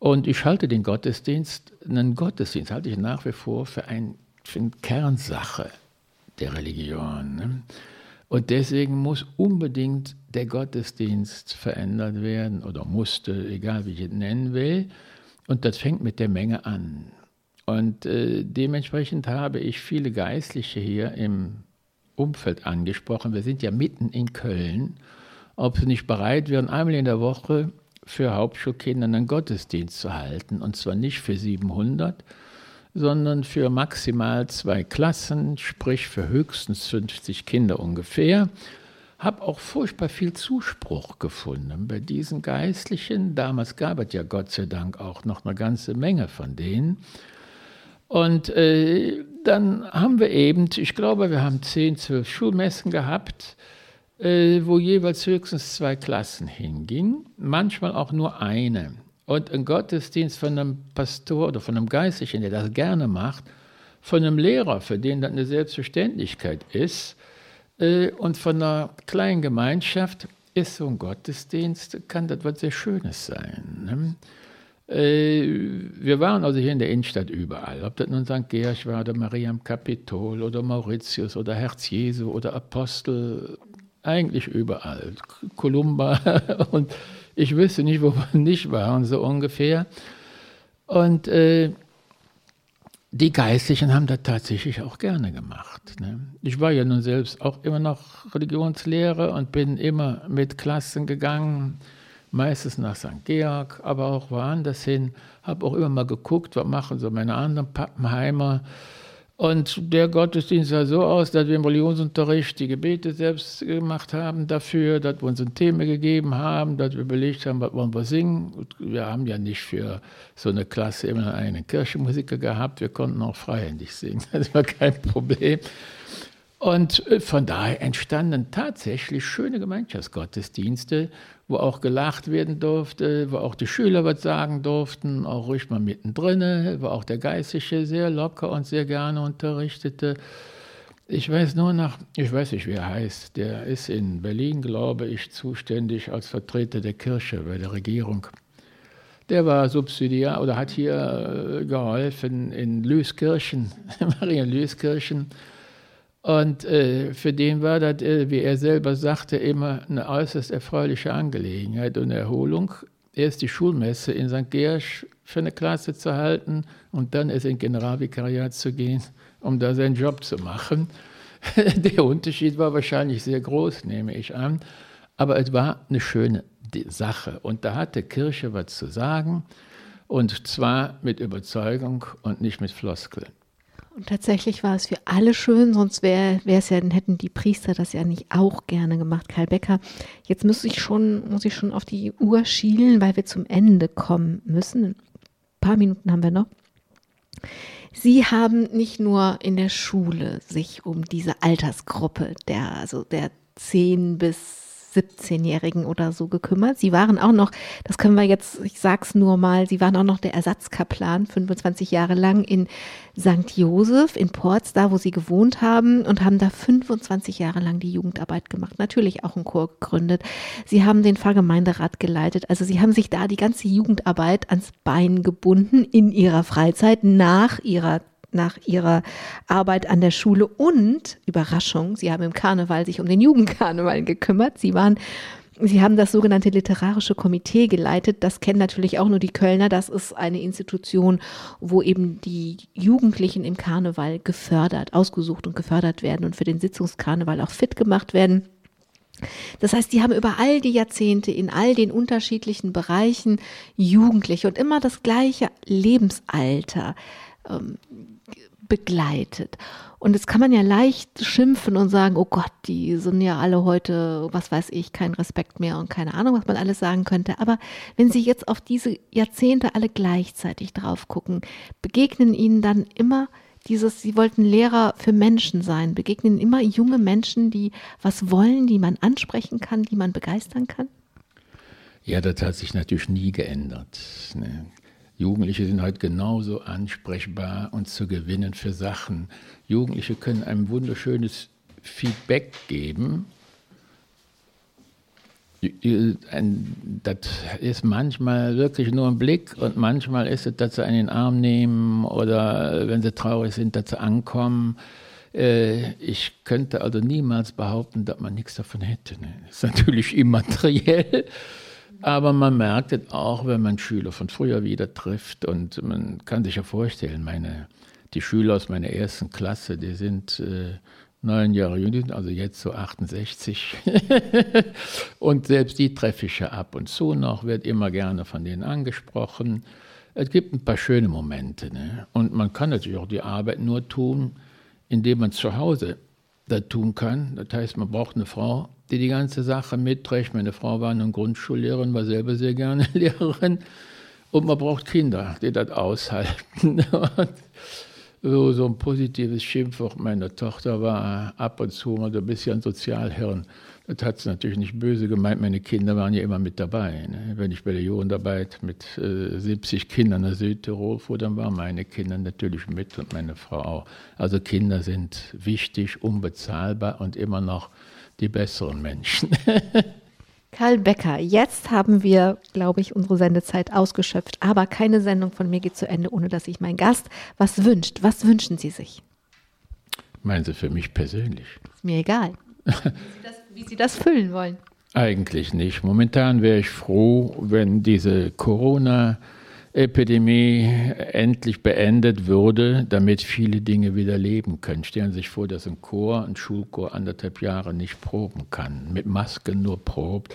Und ich halte den Gottesdienst, einen Gottesdienst halte ich nach wie vor für, ein, für eine Kernsache der Religion. Ne? Und deswegen muss unbedingt der Gottesdienst verändert werden oder musste, egal wie ich es nennen will. Und das fängt mit der Menge an. Und äh, dementsprechend habe ich viele Geistliche hier im Umfeld angesprochen. Wir sind ja mitten in Köln, ob sie nicht bereit wären, einmal in der Woche für Hauptschulkinder einen Gottesdienst zu halten. Und zwar nicht für 700, sondern für maximal zwei Klassen, sprich für höchstens 50 Kinder ungefähr. Habe auch furchtbar viel Zuspruch gefunden bei diesen Geistlichen. Damals gab es ja Gott sei Dank auch noch eine ganze Menge von denen. Und äh, dann haben wir eben, ich glaube, wir haben 10, 12 Schulmessen gehabt, wo jeweils höchstens zwei Klassen hingingen, manchmal auch nur eine und ein Gottesdienst von einem Pastor oder von einem Geistlichen, der das gerne macht, von einem Lehrer, für den das eine Selbstverständlichkeit ist, äh, und von einer kleinen Gemeinschaft ist so ein Gottesdienst, kann das was sehr Schönes sein. Ne? Äh, wir waren also hier in der Innenstadt überall, ob das nun St. Georg war oder Maria am Kapitol oder Mauritius oder Herz Jesu oder Apostel, eigentlich überall. Kolumba und ich wüsste nicht, wo wir nicht waren, so ungefähr. Und äh, die Geistlichen haben das tatsächlich auch gerne gemacht. Ne? Ich war ja nun selbst auch immer noch Religionslehrer und bin immer mit Klassen gegangen, meistens nach St. Georg, aber auch woanders hin. Habe auch immer mal geguckt, was machen so meine anderen Pappenheimer. Und der Gottesdienst sah so aus, dass wir im Religionsunterricht die Gebete selbst gemacht haben dafür, dass wir uns ein Thema gegeben haben, dass wir überlegt haben, was wollen wir singen. Wir haben ja nicht für so eine Klasse immer einen Kirchenmusiker gehabt, wir konnten auch freihändig singen, das war kein Problem. Und äh, von daher entstanden tatsächlich schöne Gemeinschaftsgottesdienste, wo auch gelacht werden durfte, wo auch die Schüler was sagen durften, auch ruhig mal mittendrin, wo auch der Geistliche sehr locker und sehr gerne unterrichtete. Ich weiß nur noch, ich weiß nicht, wie er heißt, der ist in Berlin, glaube ich, zuständig als Vertreter der Kirche bei der Regierung. Der war subsidiar oder hat hier äh, geholfen in Lüskirchen, Marienlüskirchen. Und äh, für den war das, äh, wie er selber sagte, immer eine äußerst erfreuliche Angelegenheit und Erholung. Erst die Schulmesse in St. Georg für eine Klasse zu halten und dann erst in Generalvikariat zu gehen, um da seinen Job zu machen. Der Unterschied war wahrscheinlich sehr groß, nehme ich an. Aber es war eine schöne Sache. Und da hatte Kirche was zu sagen. Und zwar mit Überzeugung und nicht mit Floskeln. Und tatsächlich war es für alle schön, sonst wäre es ja, hätten die Priester das ja nicht auch gerne gemacht, Karl Becker. Jetzt muss ich schon, muss ich schon auf die Uhr schielen, weil wir zum Ende kommen müssen. Ein paar Minuten haben wir noch. Sie haben nicht nur in der Schule sich um diese Altersgruppe der, also der 10 bis 17-Jährigen oder so gekümmert. Sie waren auch noch, das können wir jetzt, ich sag's nur mal, sie waren auch noch der Ersatzkaplan 25 Jahre lang in St. Joseph in Porz, da wo sie gewohnt haben und haben da 25 Jahre lang die Jugendarbeit gemacht. Natürlich auch einen Chor gegründet. Sie haben den Pfarrgemeinderat geleitet. Also sie haben sich da die ganze Jugendarbeit ans Bein gebunden in ihrer Freizeit nach ihrer nach ihrer Arbeit an der Schule und Überraschung, sie haben im Karneval sich um den Jugendkarneval gekümmert. Sie waren Sie haben das sogenannte literarische Komitee geleitet. Das kennen natürlich auch nur die Kölner. Das ist eine Institution, wo eben die Jugendlichen im Karneval gefördert, ausgesucht und gefördert werden und für den Sitzungskarneval auch fit gemacht werden. Das heißt, die haben über all die Jahrzehnte in all den unterschiedlichen Bereichen Jugendliche und immer das gleiche Lebensalter ähm, begleitet. Und jetzt kann man ja leicht schimpfen und sagen, oh Gott, die sind ja alle heute, was weiß ich, kein Respekt mehr und keine Ahnung, was man alles sagen könnte. Aber wenn Sie jetzt auf diese Jahrzehnte alle gleichzeitig drauf gucken, begegnen Ihnen dann immer dieses, Sie wollten Lehrer für Menschen sein, begegnen immer junge Menschen, die was wollen, die man ansprechen kann, die man begeistern kann? Ja, das hat sich natürlich nie geändert. Ne? Jugendliche sind heute genauso ansprechbar und zu gewinnen für Sachen. Jugendliche können ein wunderschönes Feedback geben. Das ist manchmal wirklich nur ein Blick und manchmal ist es, dass sie einen in den Arm nehmen oder wenn sie traurig sind, dass sie ankommen. Äh, ich könnte also niemals behaupten, dass man nichts davon hätte. Ne? Das ist natürlich immateriell, aber man merkt es auch, wenn man Schüler von früher wieder trifft und man kann sich ja vorstellen, meine, die Schüler aus meiner ersten Klasse, die sind äh, neun Jahre jünger, also jetzt so 68. und selbst die treffe ich ja ab und zu noch, wird immer gerne von denen angesprochen. Es gibt ein paar schöne Momente. Ne? Und man kann natürlich auch die Arbeit nur tun, indem man zu Hause das tun kann. Das heißt, man braucht eine Frau, die die ganze Sache mitträgt. Meine Frau war eine Grundschullehrerin, war selber sehr gerne Lehrerin. Und man braucht Kinder, die das aushalten. so, so ein positives Schimpfwort meiner Tochter war ab und zu mal so ein bisschen Sozialhirn. Das hat es natürlich nicht böse gemeint. Meine Kinder waren ja immer mit dabei. Ne? Wenn ich bei der Jugendarbeit mit äh, 70 Kindern nach Südtirol fuhr, dann waren meine Kinder natürlich mit und meine Frau auch. Also Kinder sind wichtig, unbezahlbar und immer noch die besseren Menschen. Karl Becker, jetzt haben wir, glaube ich, unsere Sendezeit ausgeschöpft. Aber keine Sendung von mir geht zu Ende, ohne dass sich mein Gast was wünscht. Was wünschen Sie sich? Meinen Sie für mich persönlich? Ist mir egal. wie, Sie das, wie Sie das füllen wollen. Eigentlich nicht. Momentan wäre ich froh, wenn diese Corona- Epidemie endlich beendet würde, damit viele Dinge wieder leben können. Stellen Sie sich vor, dass ein Chor, ein Schulchor anderthalb Jahre nicht proben kann, mit Masken nur probt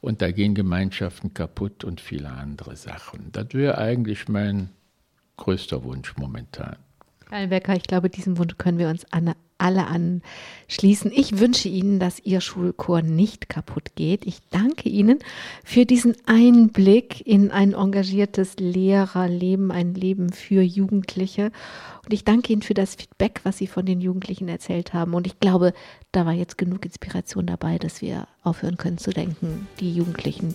und da gehen Gemeinschaften kaputt und viele andere Sachen. Das wäre eigentlich mein größter Wunsch momentan. Karl Becker, ich glaube, diesem Wunsch können wir uns alle alle anschließen. Ich wünsche Ihnen, dass Ihr Schulchor nicht kaputt geht. Ich danke Ihnen für diesen Einblick in ein engagiertes Lehrerleben, ein Leben für Jugendliche. Und ich danke Ihnen für das Feedback, was Sie von den Jugendlichen erzählt haben. Und ich glaube, da war jetzt genug Inspiration dabei, dass wir aufhören können zu denken, die Jugendlichen,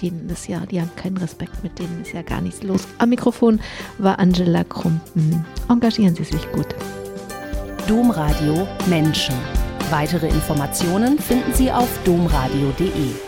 denen ist ja, die haben keinen Respekt, mit denen ist ja gar nichts los. Am Mikrofon war Angela Krumpen. Engagieren Sie sich gut. Domradio Menschen. Weitere Informationen finden Sie auf domradio.de.